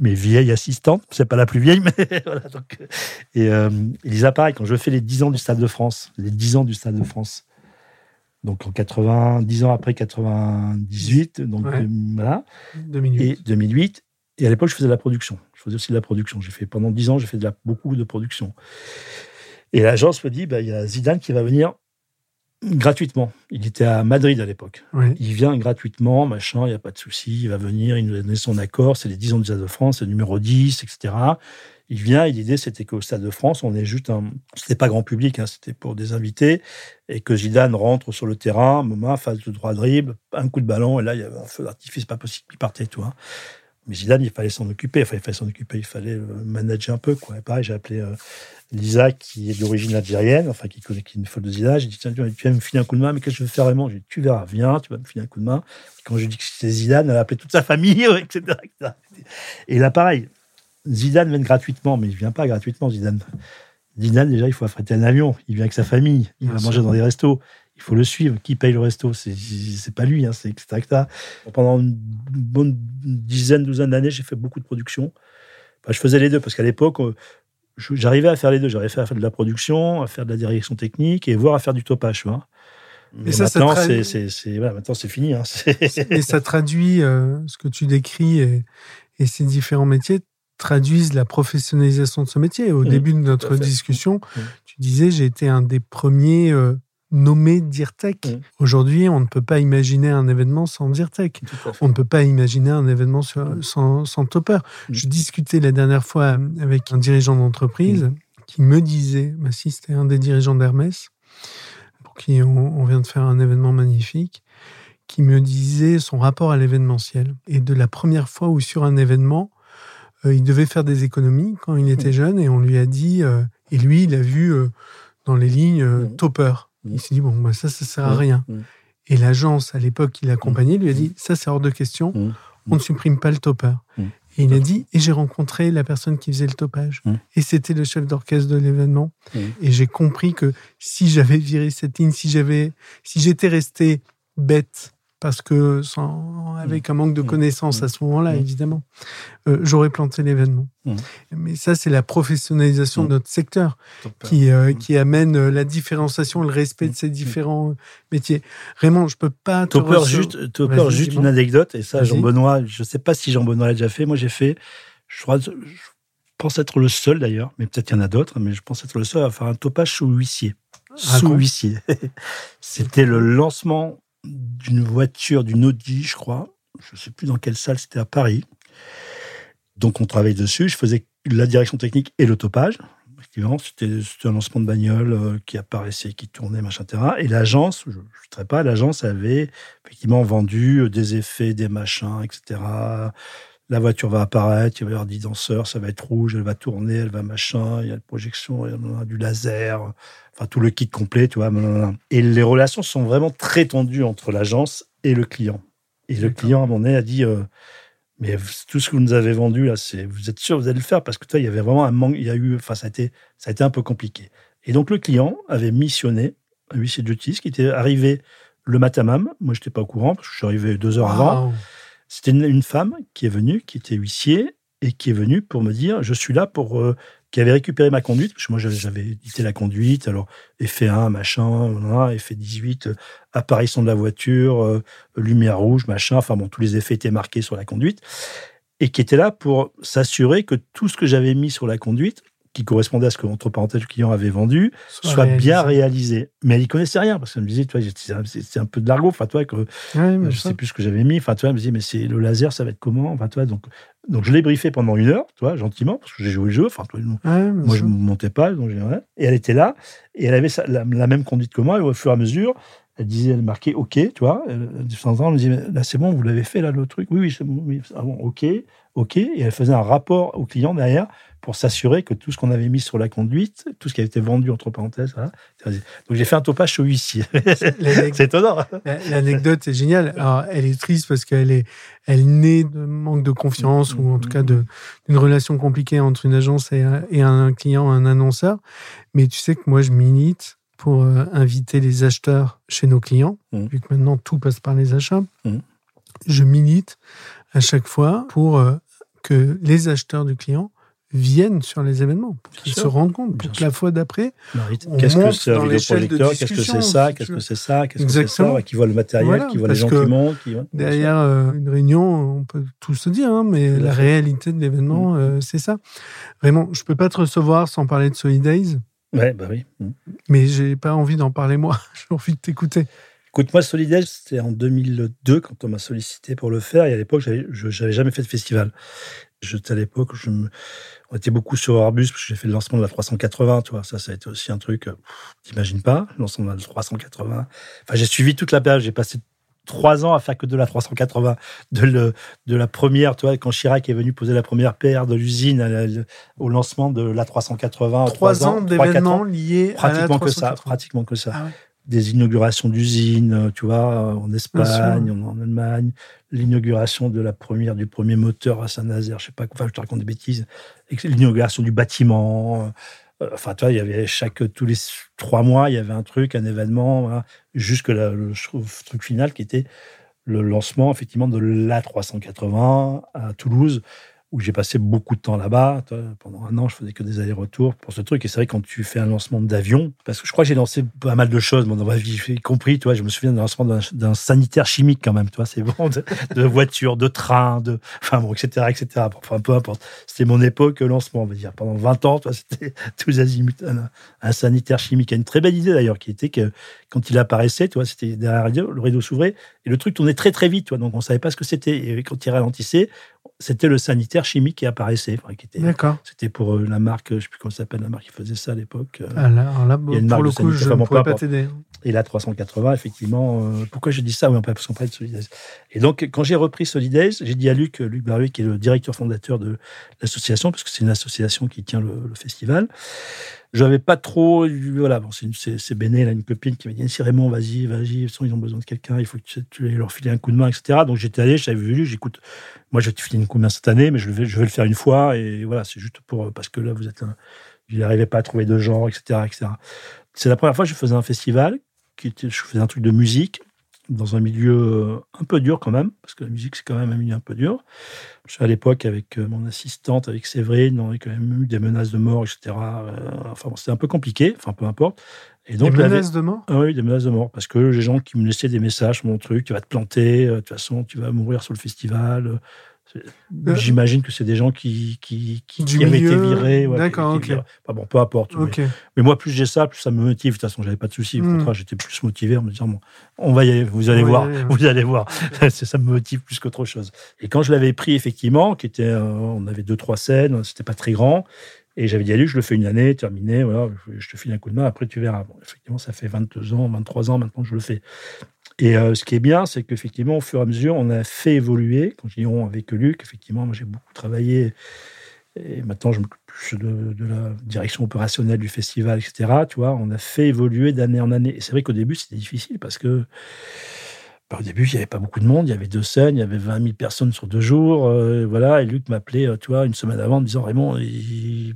mes vieilles assistantes, c'est pas la plus vieille, mais voilà. Donc, et euh, Lisa, pareil, quand je fais les 10 ans du Stade de France, les 10 ans du Stade de France, donc en 80, 10 ans après 98, donc euh, voilà. 2008. Et 2008. Et à l'époque, je faisais de la production. Je faisais aussi de la production. J'ai fait pendant 10 ans, j'ai fait de la, beaucoup de production. Et l'agence me dit, bah, il y a Zidane qui va venir gratuitement. Il était à Madrid à l'époque. Il vient gratuitement, machin, il n'y a pas de souci, il va venir, il nous a donné son accord, c'est les 10 ans du Stade de France, c'est le numéro 10, etc. Il vient et l'idée, c'était qu'au Stade de France, on est juste un. C'était pas grand public, hein, c'était pour des invités. Et que Zidane rentre sur le terrain, moment, phase de droit dribble, un coup de ballon, et là, il y avait un feu d'artifice, pas possible, il partait, tout. Hein. Mais Zidane, il fallait s'en occuper. Enfin, il fallait s'en occuper, il fallait le manager un peu, quoi. Et pareil, j'ai appelé euh, Lisa, qui est d'origine algérienne, enfin, qui connaît qui est une folle de Zidane. J'ai dit, tiens, tu vas me filer un coup de main, mais qu'est-ce que je veux faire vraiment J'ai dit, tu verras, viens, tu vas me filer un coup de main. quand je dis que c'était Zidane, elle a appelé toute sa famille, etc., etc. Et là, pareil, Zidane vient gratuitement, mais il vient pas gratuitement, Zidane. Zidane, déjà, il faut affréter un avion. Il vient avec sa famille. Il va manger dans des restos. Il faut le suivre. Qui paye le resto? C'est pas lui, hein, c'est etc., Pendant une bonne dizaine, douzaine d'années, j'ai fait beaucoup de production. je faisais les deux parce qu'à l'époque, euh, j'arrivais à faire les deux. J'arrivais à faire de la production, à faire de la direction technique et voire à faire du topage. Mais ça, maintenant, c'est voilà, maintenant c'est fini. Hein, et ça traduit euh, ce que tu décris et, et ces différents métiers traduisent la professionnalisation de ce métier. Au mmh, début de notre discussion, mmh. tu disais j'ai été un des premiers euh, nommés DIRTEC. Mmh. Aujourd'hui, on ne peut pas imaginer un événement sans DIRTEC. On ne peut pas imaginer un événement sans, sans, Topper. Je discutais la dernière fois avec un dirigeant d'entreprise qui me disait, bah si c'était un des dirigeants d'Hermès, pour qui on, vient de faire un événement magnifique, qui me disait son rapport à l'événementiel. Et de la première fois où sur un événement, euh, il devait faire des économies quand il était jeune et on lui a dit, euh, et lui, il a vu euh, dans les lignes topper. Il s'est dit, bon, bah, ça, ça sert à rien. Et l'agence, à l'époque, qui l'accompagnait, lui a dit, ça, c'est hors de question, on ne supprime pas le topper. Et il a dit, et j'ai rencontré la personne qui faisait le topage. Et c'était le chef d'orchestre de l'événement. Et j'ai compris que si j'avais viré cette ligne, si j'avais, si j'étais resté bête parce que sans, avec un manque de mmh. connaissances à ce moment-là, mmh. évidemment, euh, j'aurais planté l'événement. Mmh. Mais ça, c'est la professionnalisation de notre secteur qui, euh, qui amène euh, la différenciation, le respect de ces différents métiers. Raymond, je peux pas te Topper, juste, Topper, juste une anecdote, et ça, Jean-Benoît, je ne sais pas si Jean-Benoît l'a déjà fait. Moi, j'ai fait, je crois, je pense être le seul d'ailleurs, mais peut-être qu'il y en a d'autres, mais je pense être le seul à faire un topage sous huissier. Sous huissier. C'était le lancement d'une voiture, d'une Audi, je crois. Je ne sais plus dans quelle salle, c'était à Paris. Donc on travaillait dessus. Je faisais la direction technique et le topage. C'était un lancement de bagnole euh, qui apparaissait, qui tournait, machin, etc. Et l'agence, je ne sais pas, l'agence avait effectivement vendu euh, des effets, des machins, etc. La voiture va apparaître, il va y avoir 10 danseurs, ça va être rouge, elle va tourner, elle va machin, il y a la projection, il y a du laser, tout le kit complet, tu vois. Et les relations sont vraiment très tendues entre l'agence et le client. Et le client, à mon avis, a dit euh, Mais tout ce que vous nous avez vendu, là, c'est, vous êtes sûr vous allez le faire? Parce que toi, il y avait vraiment un manque, il y a eu, enfin, ça a été, ça a été un peu compliqué. Et donc, le client avait missionné un huissier de justice qui était arrivé le matin même. Moi, je n'étais pas au courant, parce que je suis arrivé deux heures avant. C'était une, femme qui est venue, qui était huissier, et qui est venue pour me dire Je suis là pour euh, qui avait récupéré ma conduite, parce que moi j'avais édité la conduite, alors effet 1, machin, effet 18, euh, apparition de la voiture, euh, lumière rouge, machin, enfin bon, tous les effets étaient marqués sur la conduite, et qui était là pour s'assurer que tout ce que j'avais mis sur la conduite, qui correspondait à ce que, entre parenthèses, le client avait vendu, soit, bien réalisé. Mais elle y connaissait rien, parce qu'elle me disait, toi, c'est un peu de l'argot, enfin, toi, que, je sais plus ce que j'avais mis, enfin, toi, elle me disait, mais c'est le laser, ça va être comment, enfin, toi, donc, donc je l'ai briefé pendant une heure, toi, gentiment, parce que j'ai joué le jeu, enfin, toi, moi, je ne montais pas, donc et elle était là, et elle avait la, même conduite que moi, et au fur et à mesure, elle disait, elle marquait OK, tu vois. De temps en temps, elle me disait, là, c'est bon, vous l'avez fait, là, le truc? Oui, oui, c'est bon, oui, bon, OK, OK. Et elle faisait un rapport au client derrière pour s'assurer que tout ce qu'on avait mis sur la conduite, tout ce qui avait été vendu, entre parenthèses, voilà. Donc, j'ai fait un topage chez huissier. c'est étonnant. L'anecdote est géniale. Alors, elle est triste parce qu'elle est, elle naît de manque de confiance ou en tout cas d'une relation compliquée entre une agence et un, et un client, un annonceur. Mais tu sais que moi, je milite pour euh, inviter les acheteurs chez nos clients, mmh. vu que maintenant tout passe par les achats. Mmh. Je milite à chaque fois pour euh, que les acheteurs du client viennent sur les événements, pour qu'ils se rendent compte, pour que la fois d'après, qu'est-ce que c'est un vidéoprojecteur, qu'est-ce que c'est ça, qu'est-ce que c'est ça, qu'est-ce que c'est ça, qui voit le matériel, qui voit les gens qui montent. derrière euh, une réunion, on peut tout se dire, hein, mais la réalité de l'événement, mmh. c'est ça. Vraiment, je peux pas te recevoir sans parler de Solidays. Ouais, bah oui. Mm. Mais j'ai pas envie d'en parler moi. j'ai envie de t'écouter. Écoute, moi, Solidaire, c'était en 2002 quand on m'a sollicité pour le faire. Et à l'époque, je n'avais jamais fait de festival. J'étais à l'époque, je me... on était beaucoup sur Orbus parce que j'ai fait le lancement de la 380, tu vois. Ça, ça a été aussi un truc, t'imagines pas, le lancement de la 380. Enfin, j'ai suivi toute la période. J'ai passé trois ans à faire que de la 380, de, le, de la première, tu vois, quand Chirac est venu poser la première paire de l'usine au lancement de la 380. Trois, ans, d'événements liés pratiquement à la que ça, pratiquement que ça. Ah Des inaugurations d'usines, tu vois, en Espagne, en, Allemagne, l'inauguration de la première, du premier moteur à Saint-Nazaire, je sais pas, enfin, je te raconte des bêtises, l'inauguration du bâtiment, euh, enfin, toi, il y avait chaque tous les trois mois, il y avait un truc, un événement, jusque le truc final qui était le lancement effectivement de l'A380 à Toulouse, où j'ai passé beaucoup de temps là-bas. Pendant un an, je faisais que des allers-retours pour ce truc. Et c'est vrai, quand tu fais un lancement d'avion, parce que je crois que j'ai lancé pas mal de choses dans ma vie, y compris, je me souviens d'un lancement d'un sanitaire chimique quand même, toi, c'est bon, de, voitures, de trains, de, enfin bon, etc., etc. Enfin, peu importe. C'était mon époque lancement, on va dire. Pendant 20 ans, c'était tous azimuts, un, sanitaire chimique. Une très belle idée d'ailleurs, qui était que quand il apparaissait, tu c'était derrière le rideau s'ouvrait et le truc tournait très très vite, tu donc on savait pas ce que c'était. Et quand il ralentissait, c'était le sanitaire chimique qui apparaissait. qui était, D'accord. C'était pour euh, la marque, je ne sais plus comment s'appelle, la marque qui faisait ça à l'époque. Euh. Ah là, il y a une pour le coup, je ne pourrais pas t'aider. Et la 380, effectivement. Euh, pourquoi j'ai dit ça? Oui, on peut parce qu'on parlait de Solidays. Et donc, quand j'ai repris Solidays, j'ai dit à Luc, Luc Barbier, qui est le directeur fondateur de l'association, parce que c'est une association qui tient le, le festival, je n'avais pas trop. Voilà, bon, c'est Béné, là, une copine qui m'a dit Si Raymond, vas-y, vas-y, ils ont besoin de quelqu'un, il faut que tu, leur files un coup de main, etc. Donc j'étais allé, j'avais vu, j'écoute, moi je vais te filer un coup de main cette année, mais je vais, je vais le faire une fois, et voilà, c'est juste pour. Parce que là, vous êtes. Il n'arrivait pas à trouver de genre, etc. etc. C'est la première fois que je faisais un festival, je faisais un truc de musique, dans un milieu euh, un peu dur quand même, parce que la musique, c'est quand même un milieu un peu dur. Je suis à l'époque avec euh, mon assistante, avec Séverine, on avait quand même eu des menaces de mort, etc. Euh, enfin, c'était un peu compliqué, enfin, peu importe. Et donc, des menaces de mort? Ah Oui, des menaces de mort, parce que les gens qui me laissaient des messages, mon truc, tu vas te planter, de toute façon, tu vas mourir sur le festival. Euh, j'imagine que c'est des gens qui, qui, qui, avaient été virés. D'accord, ok. bon, peu importe. Mais, moi, plus j'ai ça, plus ça me motive. De toute façon, j'avais pas de soucis. Au hmm. j'étais plus motivé en me disant, bon, on va y aller, vous allez voir, vous allez voir. ça me motive plus qu'autre chose. Et quand je l'avais pris, effectivement, qui était, euh, on avait deux, trois scènes, c'était pas très grand. Et j'avais dit à lui, je le fais une année, terminé, voilà, je te file un coup de main, après tu verras. Bon, effectivement, ça fait 22 ans, 23 ans maintenant que je le fais. Et euh, ce qui est bien, c'est qu'effectivement, au fur et à mesure, on a fait évoluer. Quand je dis avec Luc, effectivement, moi j'ai beaucoup travaillé. Et maintenant, je m'occupe plus de, de, la direction opérationnelle du festival, etc. Tu vois, on a fait évoluer d'année en année. Et c'est vrai qu'au début, c'était difficile parce que au début, il n'y avait pas beaucoup de monde. Il y avait deux scènes, il y avait 20 000 personnes sur deux jours. Euh, voilà. Et Luc m'appelait, euh, tu vois, une semaine avant, en me disant Raymond,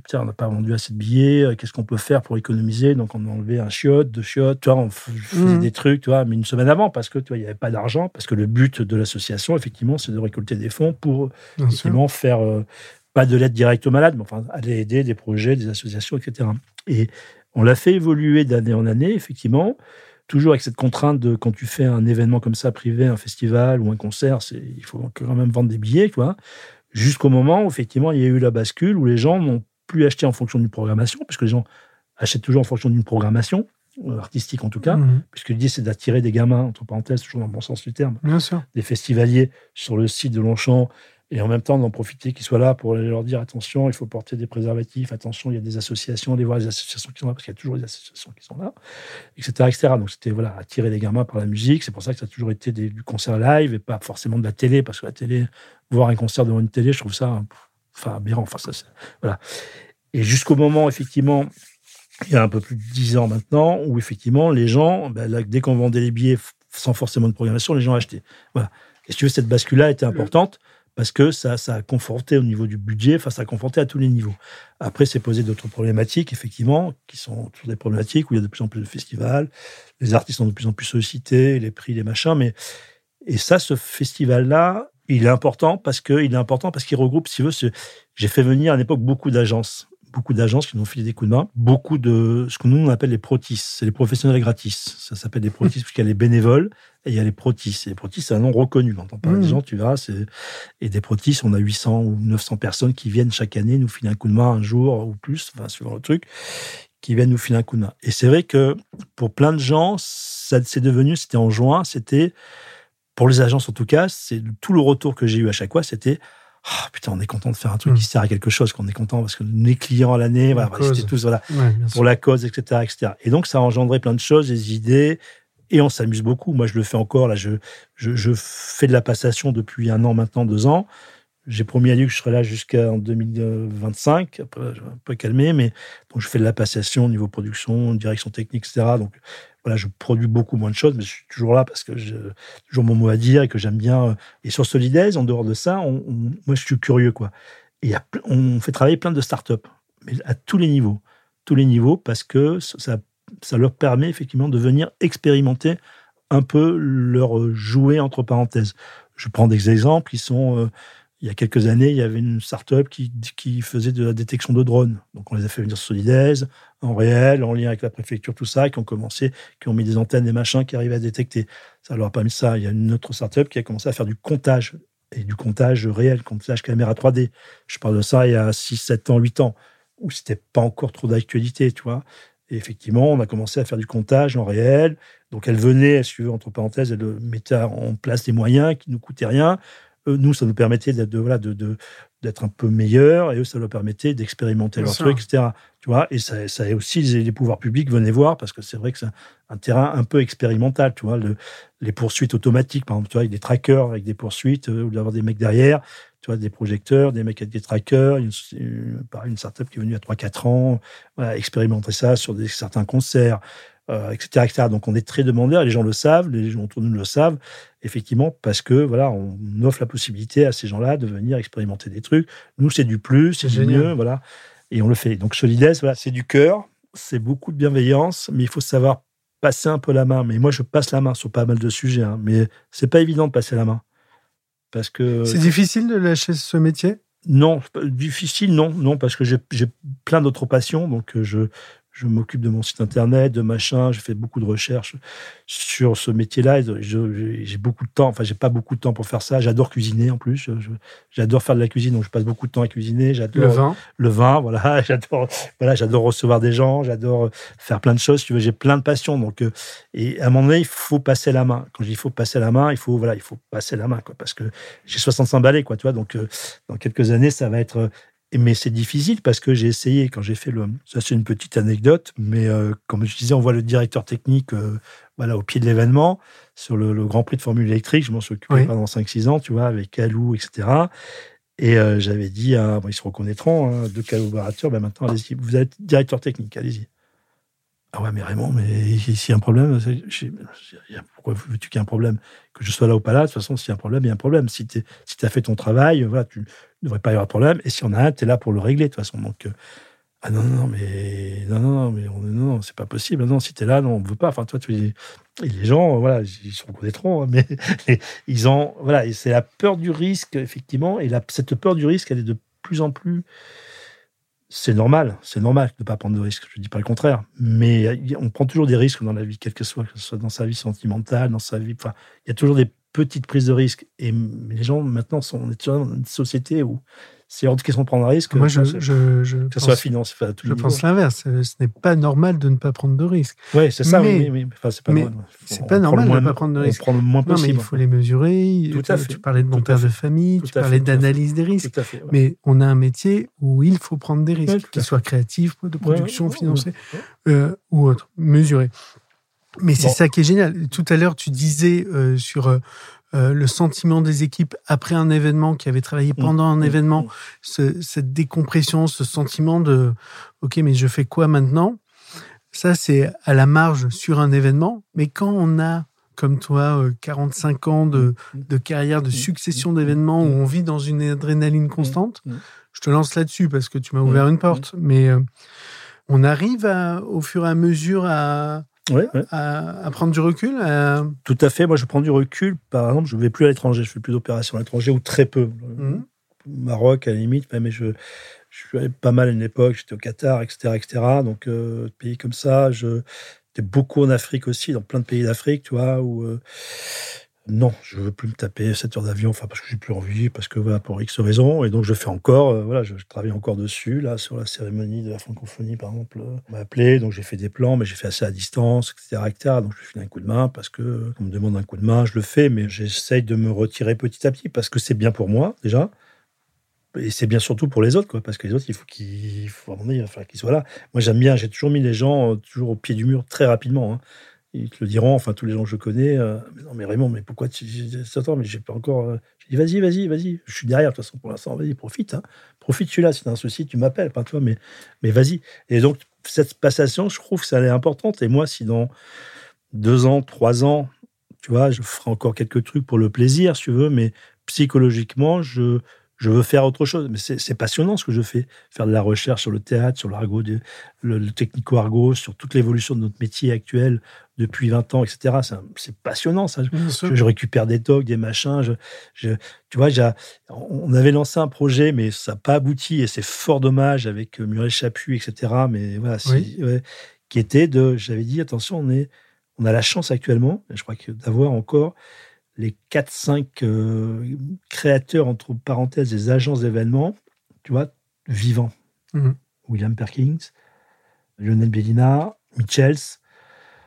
putain, on n'a pas vendu assez de billets. Euh, qu'est-ce qu'on peut faire pour économiser? Donc, on a enlevé un chiotte, deux chiottes. Tu vois, on faisait mmh. des trucs, tu vois, mais une semaine avant, parce que, tu vois, il n'y avait pas d'argent. Parce que le but de l'association, effectivement, c'est de récolter des fonds pour, effectivement, faire pas de l'aide directe aux malades, mais enfin, aller aider des projets, des associations, etc. Et on l'a fait évoluer d'année en année, effectivement toujours avec cette contrainte de quand tu fais un événement comme ça privé, un festival ou un concert, c'est il faut quand même vendre des billets, quoi. Jusqu'au moment où effectivement il y a eu la bascule où les gens n'ont plus acheter en fonction d'une programmation, puisque les gens achètent toujours en fonction d'une programmation, euh, artistique en tout cas, mhm. puisque l'idée c'est d'attirer des gamins, entre parenthèses, toujours dans le bon sens du terme, Bien sûr. des festivaliers sur le site de Longchamp, et en même temps d'en profiter qu'ils soient là pour leur dire attention, il faut porter des préservatifs, attention, il y a des associations, aller voir les associations qui sont là, parce qu'il y a toujours des associations qui sont là, etc. etc. Donc c'était voilà, attirer les gamins par la musique, c'est pour ça que ça a toujours été du concert live et pas forcément de la télé, parce que la télé, voir un concert devant une télé, je trouve ça enfin, aberrant. Enfin, ça, voilà. Et jusqu'au moment, effectivement, il y a un peu plus de dix ans maintenant, où effectivement, les gens, ben, dès qu'on vendait les billets sans forcément de programmation, les gens achetaient. Voilà. Et si tu veux, cette bascule-là était importante parce que ça, a conforté au niveau du budget, enfin, ça a conforté à tous les niveaux. Après, c'est posé d'autres problématiques, effectivement, qui sont toujours des problématiques où il y a de plus en plus de festivals, les artistes sont de plus en plus sollicités, les prix, les machins, mais. Et ça, ce festival-là, il est important parce que il est important parce qu'il regroupe, si veux, j'ai fait venir à l'époque beaucoup d'agences beaucoup d'agences qui nous ont filé des coups de main, beaucoup de ce que nous on appelle les protis, c'est les professionnels gratis. Ça s'appelle des protis parce qu'il y a les bénévoles et il y a les protis. Et les protis, c'est un nom reconnu. Quand on parle des mmh. gens, tu verras, c'est et des protis, on a 800 ou 900 personnes qui viennent chaque année nous filer un coup de main un jour ou plus, enfin suivant le truc, qui viennent nous filer un coup de main. Et c'est vrai que pour plein de gens, ça c'est devenu, c'était en juin, c'était pour les agences en tout cas, c'est tout le retour que j'ai eu à chaque fois, c'était ah, putain, on est content de faire un truc qui hmm. sert à quelque chose, qu'on est content parce que les clients à l'année, voilà, c'était tous voilà, pour la cause, etc., etc. Et donc, ça a engendré plein de choses, des idées, et on s'amuse beaucoup. Moi, je le fais encore. Là, je, je, je, fais de la passation depuis un an maintenant, deux ans. J'ai promis à lui que je serais là jusqu'en 2025, un peu, un peu calmé, mais donc je fais de la passation au niveau production, direction technique, etc. Donc voilà, je produis beaucoup moins de choses, mais je suis toujours là parce que j'ai toujours mon mot à dire et que j'aime bien. Euh, et sur Solidaise, en dehors de ça, moi, je suis curieux, quoi. Et on fait travailler plein de startups, mais à tous les niveaux. Tous les niveaux, parce que ça, ça leur permet effectivement de venir expérimenter un peu leur jouet, entre parenthèses. Je prends des exemples qui sont. Il y a quelques années, il y avait une start-up qui, faisait de la détection de drones. Donc, on les a fait venir sur Solidaise, en réel, en lien avec la préfecture, tout ça, qui ont commencé, qui ont mis des antennes, des machins qui arrivaient à détecter. Ça leur a permis ça. Il y a une autre start-up qui a commencé à faire du comptage, et du comptage réel, comptage caméra 3D. Je parle de ça il y a 6, 7 ans, 8 ans, où c'était pas encore trop d'actualité, tu vois. Et effectivement, on a commencé à faire du comptage en réel. Donc, elle venait, entre parenthèses, elle mettait en place des moyens qui ne coûtaient rien. Euh, nous, ça nous permettait de, voilà, de, d'être un peu meilleur et eux, ça leur permettait d'expérimenter leur truc, etc. Tu vois, et ça, ça aussi, les, pouvoirs publics venaient voir parce que c'est vrai que c'est un, terrain un peu expérimental, tu vois, les poursuites automatiques, par exemple, tu vois, avec des trackers, avec des poursuites, euh, ou d'avoir des mecs derrière, tu vois, des projecteurs, des mecs avec des trackers, une, une, une startup qui est venue à 3-4 ans, voilà, expérimenter ça sur des, certains concerts euh, etc., Donc on est très demandeur, les gens le savent, les gens autour de nous le savent, effectivement, parce que voilà, on offre la possibilité à ces gens-là de venir expérimenter des trucs. Nous, c'est du plus, c'est du mieux, voilà, et on le fait. Donc Solides, voilà, c'est du cœur, c'est beaucoup de bienveillance, mais il faut savoir passer un peu la main. Mais moi, je passe la main sur pas mal de sujets, hein, mais c'est pas évident de passer la main. Parce que. C'est difficile de lâcher ce métier? Non, difficile, non, non, parce que j'ai plein d'autres passions, donc euh, je, je m'occupe de mon site internet, de machin, je fais beaucoup de recherches sur ce métier-là. J'ai beaucoup de temps, enfin, j'ai pas beaucoup de temps pour faire ça. J'adore cuisiner en plus. J'adore faire de la cuisine, donc je passe beaucoup de temps à cuisiner. J'adore le vin. Le vin, voilà. J'adore, voilà, j'adore recevoir des gens. J'adore faire plein de choses. Tu veux, j'ai plein de passions. Donc, euh, et à un moment donné, il faut passer la main. Quand je dis il faut passer la main, il faut, voilà, il faut passer la main, quoi, parce que j'ai 65 balais, quoi, tu vois. Donc, euh, dans quelques années, ça va être mais c'est difficile parce que j'ai essayé quand j'ai fait le. Ça, c'est une petite anecdote, mais euh, comme je disais, on voit le directeur technique euh, voilà, au pied de l'événement sur le, Grand Prix de Formule électrique. Je m'en suis occupé pendant 5-6 ans, tu vois, avec Alou, etc. Et euh, j'avais dit, à, ils se reconnaîtront, hein, deux collaborateurs, ben maintenant, allez-y, vous êtes directeur technique, allez-y. Ah ouais, mais Raymond, mais s'il y a un problème, pourquoi veux-tu qu'il y ait un problème? Que je sois là ou pas là, de toute façon, s'il y a un problème, il y a un problème. Si tu as fait ton travail, voilà, tu, ne devrait pas y avoir de problème. Et si on a un, tu es là pour le régler, de toute façon. Donc, euh, ah non, non, mais non, non, non, c'est pas possible. Non, si tu es là, non, on ne veut pas. Enfin, toi, tu, les gens, voilà, ils se reconnaîtront, hein, mais ils ont, voilà, c'est la peur du risque, effectivement. Et cette peur du risque, elle est de plus en plus. C'est normal, c'est normal de ne pas prendre de risques. Je ne dis pas le contraire. Mais on prend toujours des risques dans la vie, quel que soit, que ce soit dans sa vie sentimentale, dans sa vie. Enfin, il y a toujours des petite prise de risque. Et les gens, maintenant, sont, on est dans une société où c'est hors de question de prendre un risque. Moi, je, que je, je ça pense, soit finance, enfin, je pense l'inverse. Euh, Ce n'est pas normal de ne pas prendre de risques. Ouais, c'est ça, Mais- oui, oui, oui. Enfin, c'est pas mais normal. c'est pas normal de moins- pas prendre de risques. On prend le moins Non, mais possible. il faut les mesurer. Tout à tu, fait. tu parlais de mon père de famille, Tout tu parlais d'analyse des risques. Tout à fait. ouais. Mais on a un métier où il faut prendre des risques, Ouais, qu'ils soient créatifs, de production, Ouais, ouais. euh, ou autres, mesurés. Mais c'est Bon. ça qui est génial. Tout à l'heure, tu disais euh, sur euh, euh, le sentiment des équipes après un événement, qui avait travaillé pendant un Mmh, événement, mmh. ce- cette décompression, ce sentiment de OK, mais je fais quoi maintenant? Ça, c'est à la marge sur un événement. Mais quand on a, comme toi, euh, 45 ans de, de carrière, de succession d'événements où on vit dans une adrénaline constante, je te lance là-dessus parce que tu m'as ouvert une porte. Mais euh, on arrive à, au fur et à mesure à, Ouais, ouais. à, à prendre du recul. à- Tout à fait. Moi, je prends du recul. Par exemple, je ne vais plus à l'étranger. Je fais plus d'opérations à l'étranger ou très peu. Mhm. Maroc, à la limite, mais je, je suis allé pas mal à une époque. J'étais au Qatar, etc. etc. Donc, euh, pays comme ça. J'étais beaucoup en Afrique aussi, dans plein de pays d'Afrique, tu vois, où. euh, non, je veux plus me taper 7 heures d'avion, enfin parce que j'ai plus envie, parce que voilà, pour X raisons. Et donc je fais encore, euh, voilà, je, travaille encore dessus, là, sur la cérémonie de la francophonie, par exemple. euh, On m'a appelé, donc j'ai fait des plans, mais j'ai fait assez à distance, etc. etc. donc je file un coup de main, parce que on me demande un coup de main, je le fais, mais j'essaye de me retirer petit à petit, parce que c'est bien pour moi, déjà. Et c'est bien surtout pour les autres, quoi, parce que les autres, il faut qu'ils, il soient là. Moi, j'aime bien, j'ai toujours mis les gens euh, toujours au pied du mur très rapidement. hein. Ils te le diront, enfin, tous les gens que je connais. euh, mais non, mais Raymond, mais pourquoi tu. Attends, mais j'ai pas encore. euh, J'ai dit, vas-y, vas-y, vas-y. Je suis derrière, de toute façon, pour l'instant, vas-y, profite. Hein. Profite, je suis là. Si t'as un souci, tu m'appelles, pas toi, mais, mais vas-y. Et donc, cette passation, je trouve que ça est importante. Et moi, si dans deux ans, trois ans, tu vois, je ferai encore quelques trucs pour le plaisir, si tu veux, mais psychologiquement, je, je veux faire autre chose. Mais c'est passionnant ce que je fais. Faire de la recherche sur le théâtre, sur l'argot, le, le technico-argot, sur toute l'évolution de notre métier actuel depuis 20 ans, etc. C'est passionnant, ça. Je, je récupère des tocs, des machins. Je, je- tu vois, on avait lancé un projet, mais ça n'a pas abouti et c'est fort dommage avec euh, Muriel Chaput, etc. Mais voilà, c'est- Oui. ouais, qui était de, j'avais dit, attention, on est, on a la chance actuellement, je crois que d'avoir encore les 4-5 euh, créateurs, entre parenthèses, des agences d'événements, tu vois, vivants. Mhm. William Perkins, Lionel Bellina, Michels,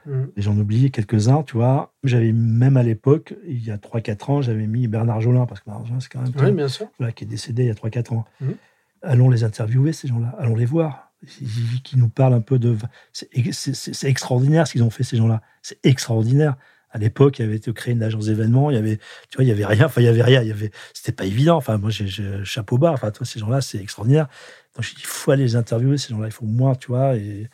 Mhm. et j'en oublie quelques-uns, tu vois. J'avais même à l'époque, il y a 3-4 ans, j'avais mis Bernard Jolin, parce que Bernard Jolin, c'est quand même Oui, bien sûr. voilà, qui est décédé il y a 3-4 ans. Mhm. Allons les interviewer, ces gens-là. Allons les voir. Ils- Qui nous parlent un peu de. C'est extraordinaire ce qu'ils ont fait, ces gens-là. C'est extraordinaire. À l'époque, il y avait été créé une agence d'événements. Il y avait, tu vois, il y avait rien. Enfin, il y avait rien. Il y avait. C'était pas évident. Enfin, moi, j'ai chapeau bas. Enfin, toi, ces gens-là, c'est extraordinaire. Donc, je dis, il faut aller les interviewer, ces gens-là. Il faut moins, tu vois. Et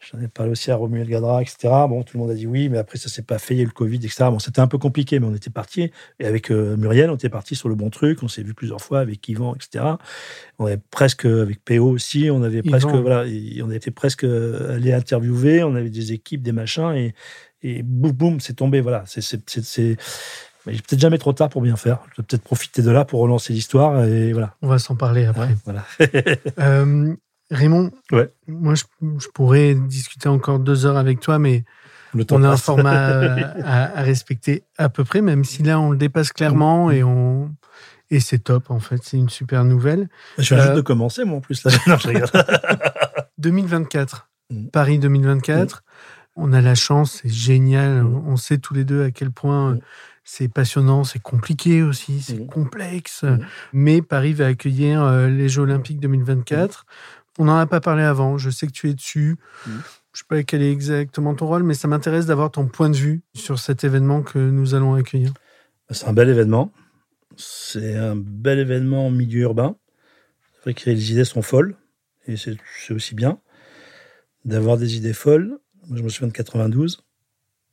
j'en ai parlé aussi à Romuald Gadra, etc. Bon, tout le monde a dit oui, mais après, ça s'est pas fait. Il y a eu le Covid, etc. Bon, c'était un peu compliqué, mais on était parti. Et avec euh, Muriel, on était parti sur le bon truc. On s'est vu plusieurs fois avec Yvan, etc. On avait presque, avec PO aussi, on avait Yvan. presque, voilà, on était presque allé interviewer. On avait des équipes, des machins, et, et boum, boum, c'est tombé. Voilà, c'est, mais peut-être jamais trop tard pour bien faire. Je vais peut-être profiter de là pour relancer l'histoire, et voilà. On va s'en parler après. Ouais, voilà. Euh, Raymond, Ouais. moi, je, je pourrais discuter encore deux heures avec toi, mais Le on a un format euh, à, à respecter à peu près, même si là, on le dépasse clairement et on. Et c'est top, en fait. C'est une super nouvelle. Je viens Euh, juste de commencer, moi, en plus. Là. Non, je rigole. 2024, Mm. Paris 2024. On a la chance, c'est génial. Mm. On sait tous les deux à quel point Mm. euh, c'est passionnant, c'est compliqué aussi, c'est Mm. complexe. Mais Paris va accueillir euh, les Jeux Olympiques 2024. On n'en a pas parlé avant. Je sais que tu es dessus. Je sais pas quel est exactement ton rôle, mais ça m'intéresse d'avoir ton point de vue sur cet événement que nous allons accueillir. C'est un bel événement. C'est un bel événement en milieu urbain. C'est vrai que les idées sont folles. Et c'est aussi bien d'avoir des idées folles. Moi, je me souviens de 92,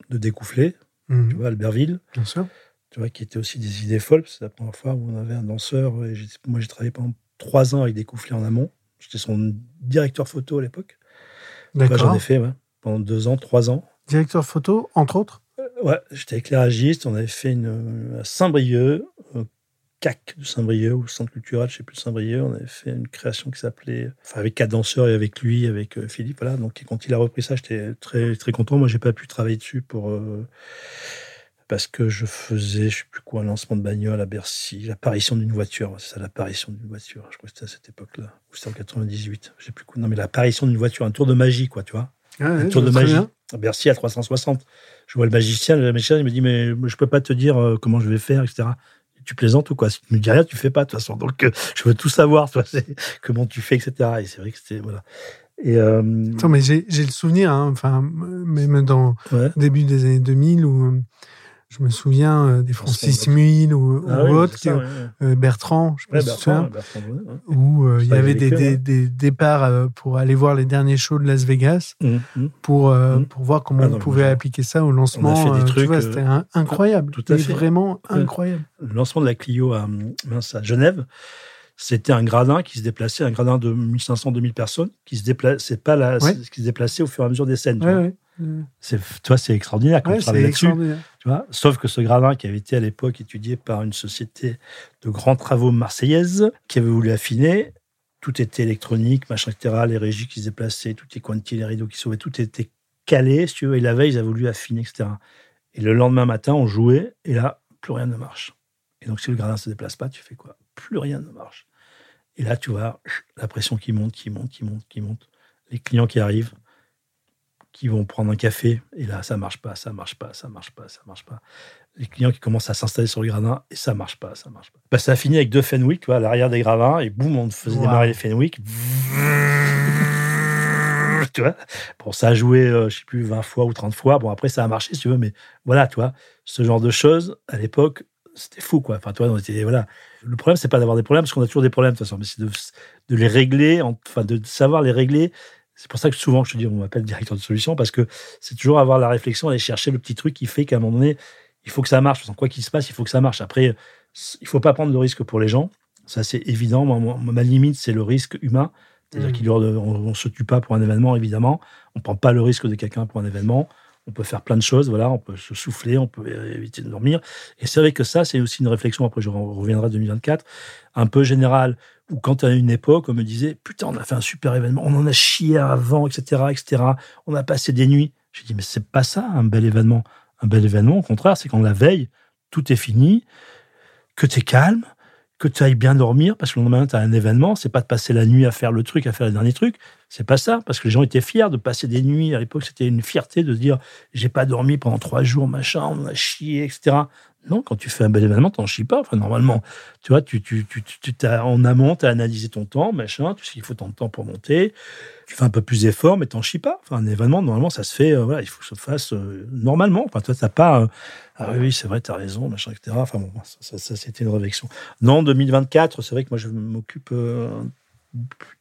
de Découflé, Mhm, tu vois, Albertville, Bien sûr. tu vois, qui était aussi des idées folles. C'est la première fois où on avait un danseur. Et moi, j'ai travaillé pendant trois ans avec Découflé en amont. J'étais son directeur photo à l'époque. Enfin, J'en D'accord. ai fait ouais, pendant deux ans, trois ans. Directeur photo, entre autres? Ouais, j'étais éclairagiste. On avait fait une euh, à Saint-Brieuc, au CAC de Saint-Brieuc, ou Centre culturel, je sais plus, de Saint-Brieuc. On avait fait une création qui s'appelait, enfin, avec quatre danseurs et avec lui, avec euh, Philippe. Voilà. Donc, quand il a repris ça, j'étais très, très content. Moi, j'ai pas pu travailler dessus pour, euh, parce que je faisais, je sais plus quoi, un lancement de bagnole à Bercy, l'apparition d'une voiture. C'est ça, l'apparition d'une voiture. Je crois que c'était à cette époque-là. Ou c'était en 98. Je sais plus quoi. Non, mais l'apparition d'une voiture, un tour de magie, quoi, tu vois. un tour de magie. À Bercy à 360. Je vois le magicien, le magicien, il me dit, mais je peux pas te dire euh, comment je vais faire, etc. Tu plaisantes ou quoi? Si tu me dis rien, tu fais pas, de toute façon. Donc, euh, je veux tout savoir, toi, comment tu fais, etc. Et c'est vrai que c'était, voilà. Et euh... mais j'ai le souvenir, hein, enfin, même dans le début des années 2000 où euh, je me souviens euh, des Francis Muil ou, ah autres, euh, Bertrand, je sais pas où il y avait des, des, départs pour aller voir les derniers shows de Las Vegas mmh, mmh. pour, mmh. pour voir comment ah on pouvait appliquer ça au lancement. C'était incroyable. Tout à fait. Vraiment incroyable. Le lancement de la Clio à, à Genève, c'était un gradin qui se déplaçait, un gradin de 1500-2000 personnes, qui se déplaçait pas la, qui se déplaçait au fur et à mesure des scènes. Tu, vois. c'est, extraordinaire quand tu travailles là-dessus. Tu vois Sauf que ce gradin qui avait été à l'époque étudié par une société de grands travaux marseillaise, qui avait voulu affiner, tout était électronique, machin, etc. Les régies qui se déplaçaient, tout les quantités, les rideaux qui sauvaient, tout était calé, si tu veux. Et la veille, ils avaient voulu affiner, etc. Et le lendemain matin, on jouait, et là, plus rien ne marche. Et donc, si le gradin ne se déplace pas, tu fais quoi? Plus rien ne marche. Et là, tu vois la pression qui monte, qui monte, qui monte, qui monte. Les clients qui arrivent, qui vont prendre un café, et là, ça marche pas, ça marche pas, ça marche pas, ça marche pas. Les clients qui commencent à s'installer sur le gradin, et ça marche pas, ça marche pas. Bah, ça a fini avec deux Fenwick, tu à l'arrière des gradins, et boum, on faisait démarrer les Fenwick. tu vois Bon, ça a joué, je euh, je sais plus, 20 fois ou 30 fois. Bon, après, ça a marché, si tu veux, mais voilà, tu vois, ce genre de choses, à l'époque, c'était fou, quoi. Enfin, toi, on était, voilà. Le problème, c'est pas d'avoir des problèmes, parce qu'on a toujours des problèmes, de toute façon, mais c'est de, les régler, enfin, de savoir les régler. C'est pour ça que souvent, je te dis, on m'appelle directeur de solution, parce que c'est toujours avoir la réflexion, aller chercher le petit truc qui fait qu'à un moment donné, il faut que ça marche. Quoi qu'il se passe, il faut que ça marche. Après, il faut pas prendre de risque pour les gens. Ça, c'est évident. ma limite, c'est le risque humain. C'est-à-dire mmh. qu'on ne se tue pas pour un événement, évidemment. On ne prend pas le risque de quelqu'un pour un événement on peut faire plein de choses, voilà, on peut se souffler, on peut éviter de dormir. Et c'est vrai que ça, c'est aussi une réflexion, après je reviendrai en 2024, un peu générale, où quand à une époque, on me disait, putain, on a fait un super événement, on en a chié avant, etc., etc., on a passé des nuits. J'ai dit, mais c'est pas ça, un bel événement. Un bel événement, au contraire, c'est quand la veille, tout est fini, que tu es calme, que tu ailles bien dormir, parce que le lendemain, tu as un événement, c'est pas de passer la nuit à faire le truc, à faire le dernier truc, c'est pas ça, parce que les gens étaient fiers de passer des nuits. À l'époque, c'était une fierté de se dire, j'ai pas dormi pendant trois jours, machin, on a chié, etc. Non, quand tu fais un bel événement, t'en chies pas. Enfin, normalement, tu vois, tu, tu, tu, tu as, en amont, tu as analysé ton temps, machin, tu sais qu'il faut tant de temps pour monter. Tu fais un peu plus d'efforts, mais t'en chies pas. Enfin, un événement, normalement, ça se fait, euh, voilà, il faut que ça se fasse euh, normalement. Enfin, toi, t'as pas, euh, ah oui, c'est vrai, t'as raison, machin, etc. Enfin, bon, ça, ça, c'était une réflexion. Non, 2024, c'est vrai que moi, je m'occupe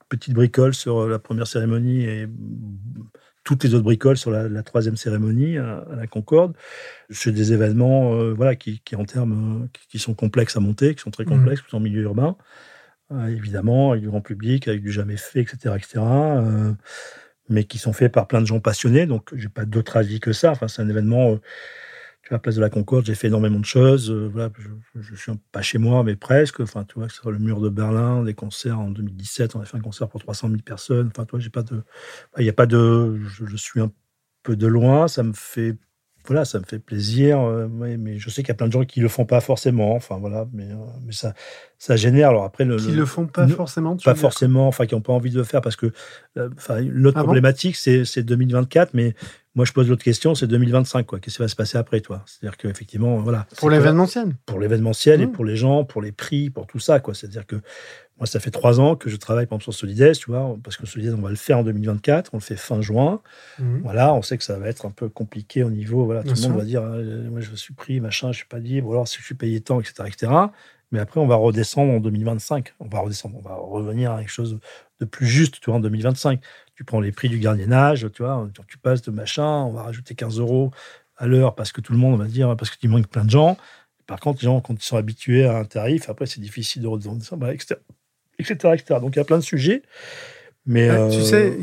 petite bricole sur la première cérémonie et toutes les autres bricoles sur la, troisième cérémonie à, la Concorde. C'est des événements euh, voilà, qui, en termes, qui, sont complexes à monter, qui sont très mmh. complexes, mmh. en milieu urbain. Euh, évidemment, avec du grand public, avec du jamais fait, etc. etc. Euh, mais qui sont faits par plein de gens passionnés. Donc, j'ai pas d'autre avis que ça. Enfin, c'est un événement à la place de la Concorde, j'ai fait énormément de choses. Euh, voilà, je, ne suis pas chez moi, mais presque. Enfin, tu vois, le mur de Berlin, des concerts en 2017, on a fait un concert pour 300 000 personnes. Enfin, toi, j'ai pas de, il n'y a pas de, je, suis un peu de loin. Ça me fait, voilà, ça me fait plaisir. Euh, mais je sais qu'il y a plein de gens qui le font pas forcément. Enfin, voilà, mais, euh, mais ça, ça génère. Alors après, le, qui le, font pas forcément. Pas forcément. Enfin, qui n'ont pas envie de le faire parce que, enfin, l'autre ah problématique, c'est 2024, mais moi, je pose l'autre question, c'est 2025, quoi. Qu'est-ce qui va se passer après, toi? C'est-à-dire qu'effectivement, voilà. Pour l'événementiel. Pour l'événementiel et mmh. pour les gens, pour les prix, pour tout ça, quoi. C'est-à-dire que moi, ça fait trois ans que je travaille, par exemple, sur Solides, tu vois, parce que Solides, on va le faire en 2024, on le fait fin juin. Mmh. Voilà, on sait que ça va être un peu compliqué au niveau, voilà, tout le monde va dire, euh, moi, je suis pris, machin, je suis pas libre, ou alors si je suis payé tant, etc., etc. Mais après, on va redescendre en 2025. On va redescendre, on va revenir à quelque chose de plus juste, tu vois, en 2025 tu prends les prix du gardiennage, tu vois, tu passes de machin, on va rajouter 15 euros à l'heure parce que tout le monde va dire, parce qu'il manque plein de gens. Par contre, les gens, quand ils sont habitués à un tarif, après, c'est difficile de redescendre bah, etc., etc., Donc, il y a plein de sujets. Mais, tu sais,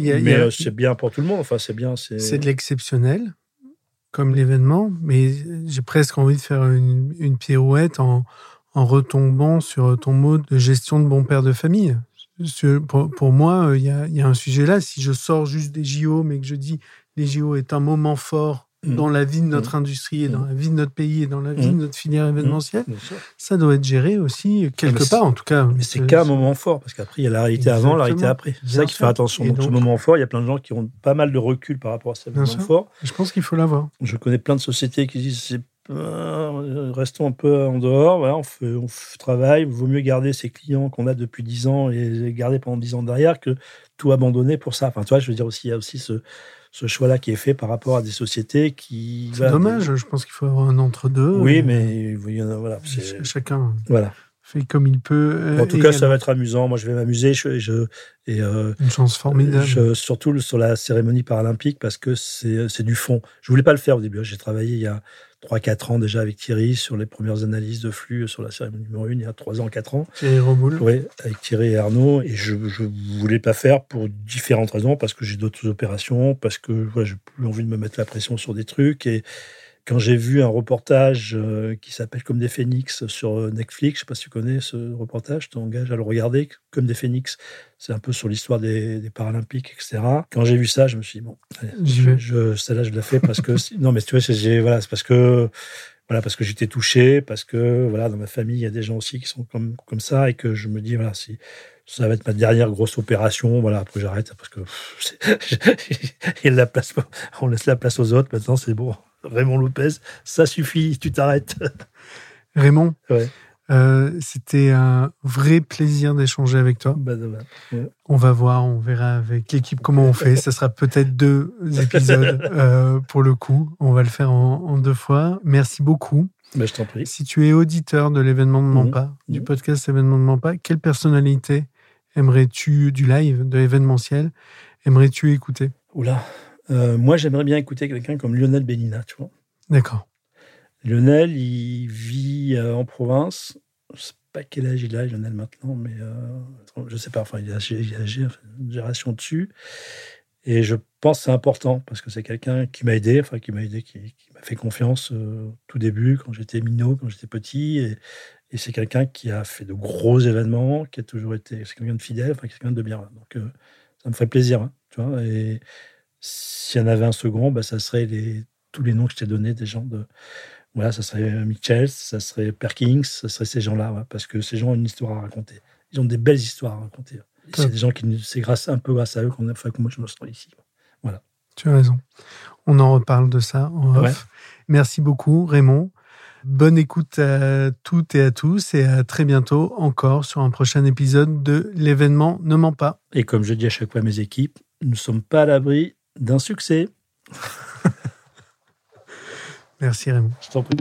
c'est bien pour tout le monde. Enfin, c'est bien. C'est de l'exceptionnel, comme l'événement, mais j'ai presque envie de faire une, une pirouette en, en retombant sur ton mot de gestion de bon père de famille. Pour, moi, euh, il y, a, un sujet là. Si je sors juste des JO, mais que je dis les JO est un moment fort mmh. dans la vie de notre mmh. industrie et dans la vie de notre pays et dans la vie de notre filière événementielle, ça doit être géré aussi quelque part, en tout cas. Mais c'est qu'un moment fort, parce qu'après, il y a la réalité avant, la réalité après. C'est ça qu'il faut faire attention. Donc, ce moment fort, il y a plein de gens qui ont pas mal de recul par rapport à ce moment fort. Je pense qu'il faut l'avoir. Je connais plein de sociétés qui disent c'est euh, restons un peu en dehors, on, fait, on travaille, il vaut mieux garder ses clients qu'on a depuis 10 ans et les garder pendant 10 ans derrière que tout abandonner pour ça. Enfin, tu vois, je veux dire aussi, il y a aussi ce, ce choix-là qui est fait par rapport à des sociétés qui. C'est dommage, je pense qu'il faut avoir un entre-deux. Oui, mais voilà. Chacun. Voilà fait comme il peut. en tout cas, ça va être amusant. Moi, je vais m'amuser. Je, je, et, euh, Une chance formidable. surtout sur la cérémonie paralympique parce que c'est du fond. Je voulais pas le faire au début. J'ai travaillé il y a 3-4 ans déjà avec Thierry sur les premières analyses de flux sur la cérémonie numéro 1, il y a 3 ans, 4 ans. Thierry Romoul. Oui, avec Thierry et Arnaud. Et je ne voulais pas faire pour différentes raisons, parce que j'ai d'autres opérations, parce que voilà, j'ai plus envie de me mettre la pression sur des trucs. Et, quand j'ai vu un reportage euh, qui s'appelle Comme des phénix sur euh, Netflix, je ne sais pas si tu connais ce reportage, je t'engage à le regarder, Comme des phénix, c'est un peu sur l'histoire des, Paralympiques, etc. Quand j'ai vu ça, je me suis dit, bon, je, je, celle-là, je la fais parce que... non, mais tu vois, c'est, voilà, c'est parce que... Voilà, parce que j'étais touché, parce que voilà, dans ma famille, il y a des gens aussi qui sont comme, comme ça, et que je me dis, voilà, si ça va être ma dernière grosse opération, voilà, après j'arrête, parce que il y a la place, on laisse la place aux autres, maintenant c'est bon. Raymond Lopez, ça suffit, tu t'arrêtes. Raymond, euh, c'était un vrai plaisir d'échanger avec toi. Bah, on va voir, on verra avec l'équipe comment on fait. ça sera peut-être deux épisodes euh, pour le coup. On va le faire en, deux fois. Merci beaucoup. Bah, je t'en prie. Si tu es auditeur de l'événement de Mampa, mmh. du podcast événement de Mampa, quelle personnalité aimerais-tu du live, de l'événementiel, aimerais-tu écouter? Oula, euh, moi, j'aimerais bien écouter quelqu'un comme Lionel Benina, tu vois. D'accord. Lionel, il vit euh, en province. Je sais pas quel âge il a, Lionel, maintenant, mais je euh, je sais pas. Enfin, il a, il une génération dessus. Et je pense que c'est important parce que c'est quelqu'un qui m'a aidé, enfin, qui m'a aidé, qui, m'a fait confiance tout début, quand j'étais minot, quand j'étais petit. Et, et c'est quelqu'un qui a fait de gros événements, qui a toujours été. C'est quelqu'un de fidèle, enfin, quelqu'un de bien. Donc, ça me ferait plaisir, hein, tu vois. Et s'il y en avait un second, bah, ça serait les, tous les noms que je t'ai donnés des gens de. Voilà, ça serait Mitchell, ça serait Perkins, ça serait ces gens-là, parce que ces gens ont une histoire à raconter. Ils ont des belles histoires à raconter. C'est des gens qui, c'est grâce, un peu grâce à eux qu'on a, fait que moi je me sens ici. Voilà. Tu as raison. On en reparle de ça en off. Merci beaucoup, Raymond. Bonne écoute à toutes et à tous et à très bientôt encore sur un prochain épisode de L'événement ne ment pas. Et comme je dis à chaque fois à mes équipes, nous ne sommes pas à l'abri d'un succès. Merci Raymond. Je t'en prie.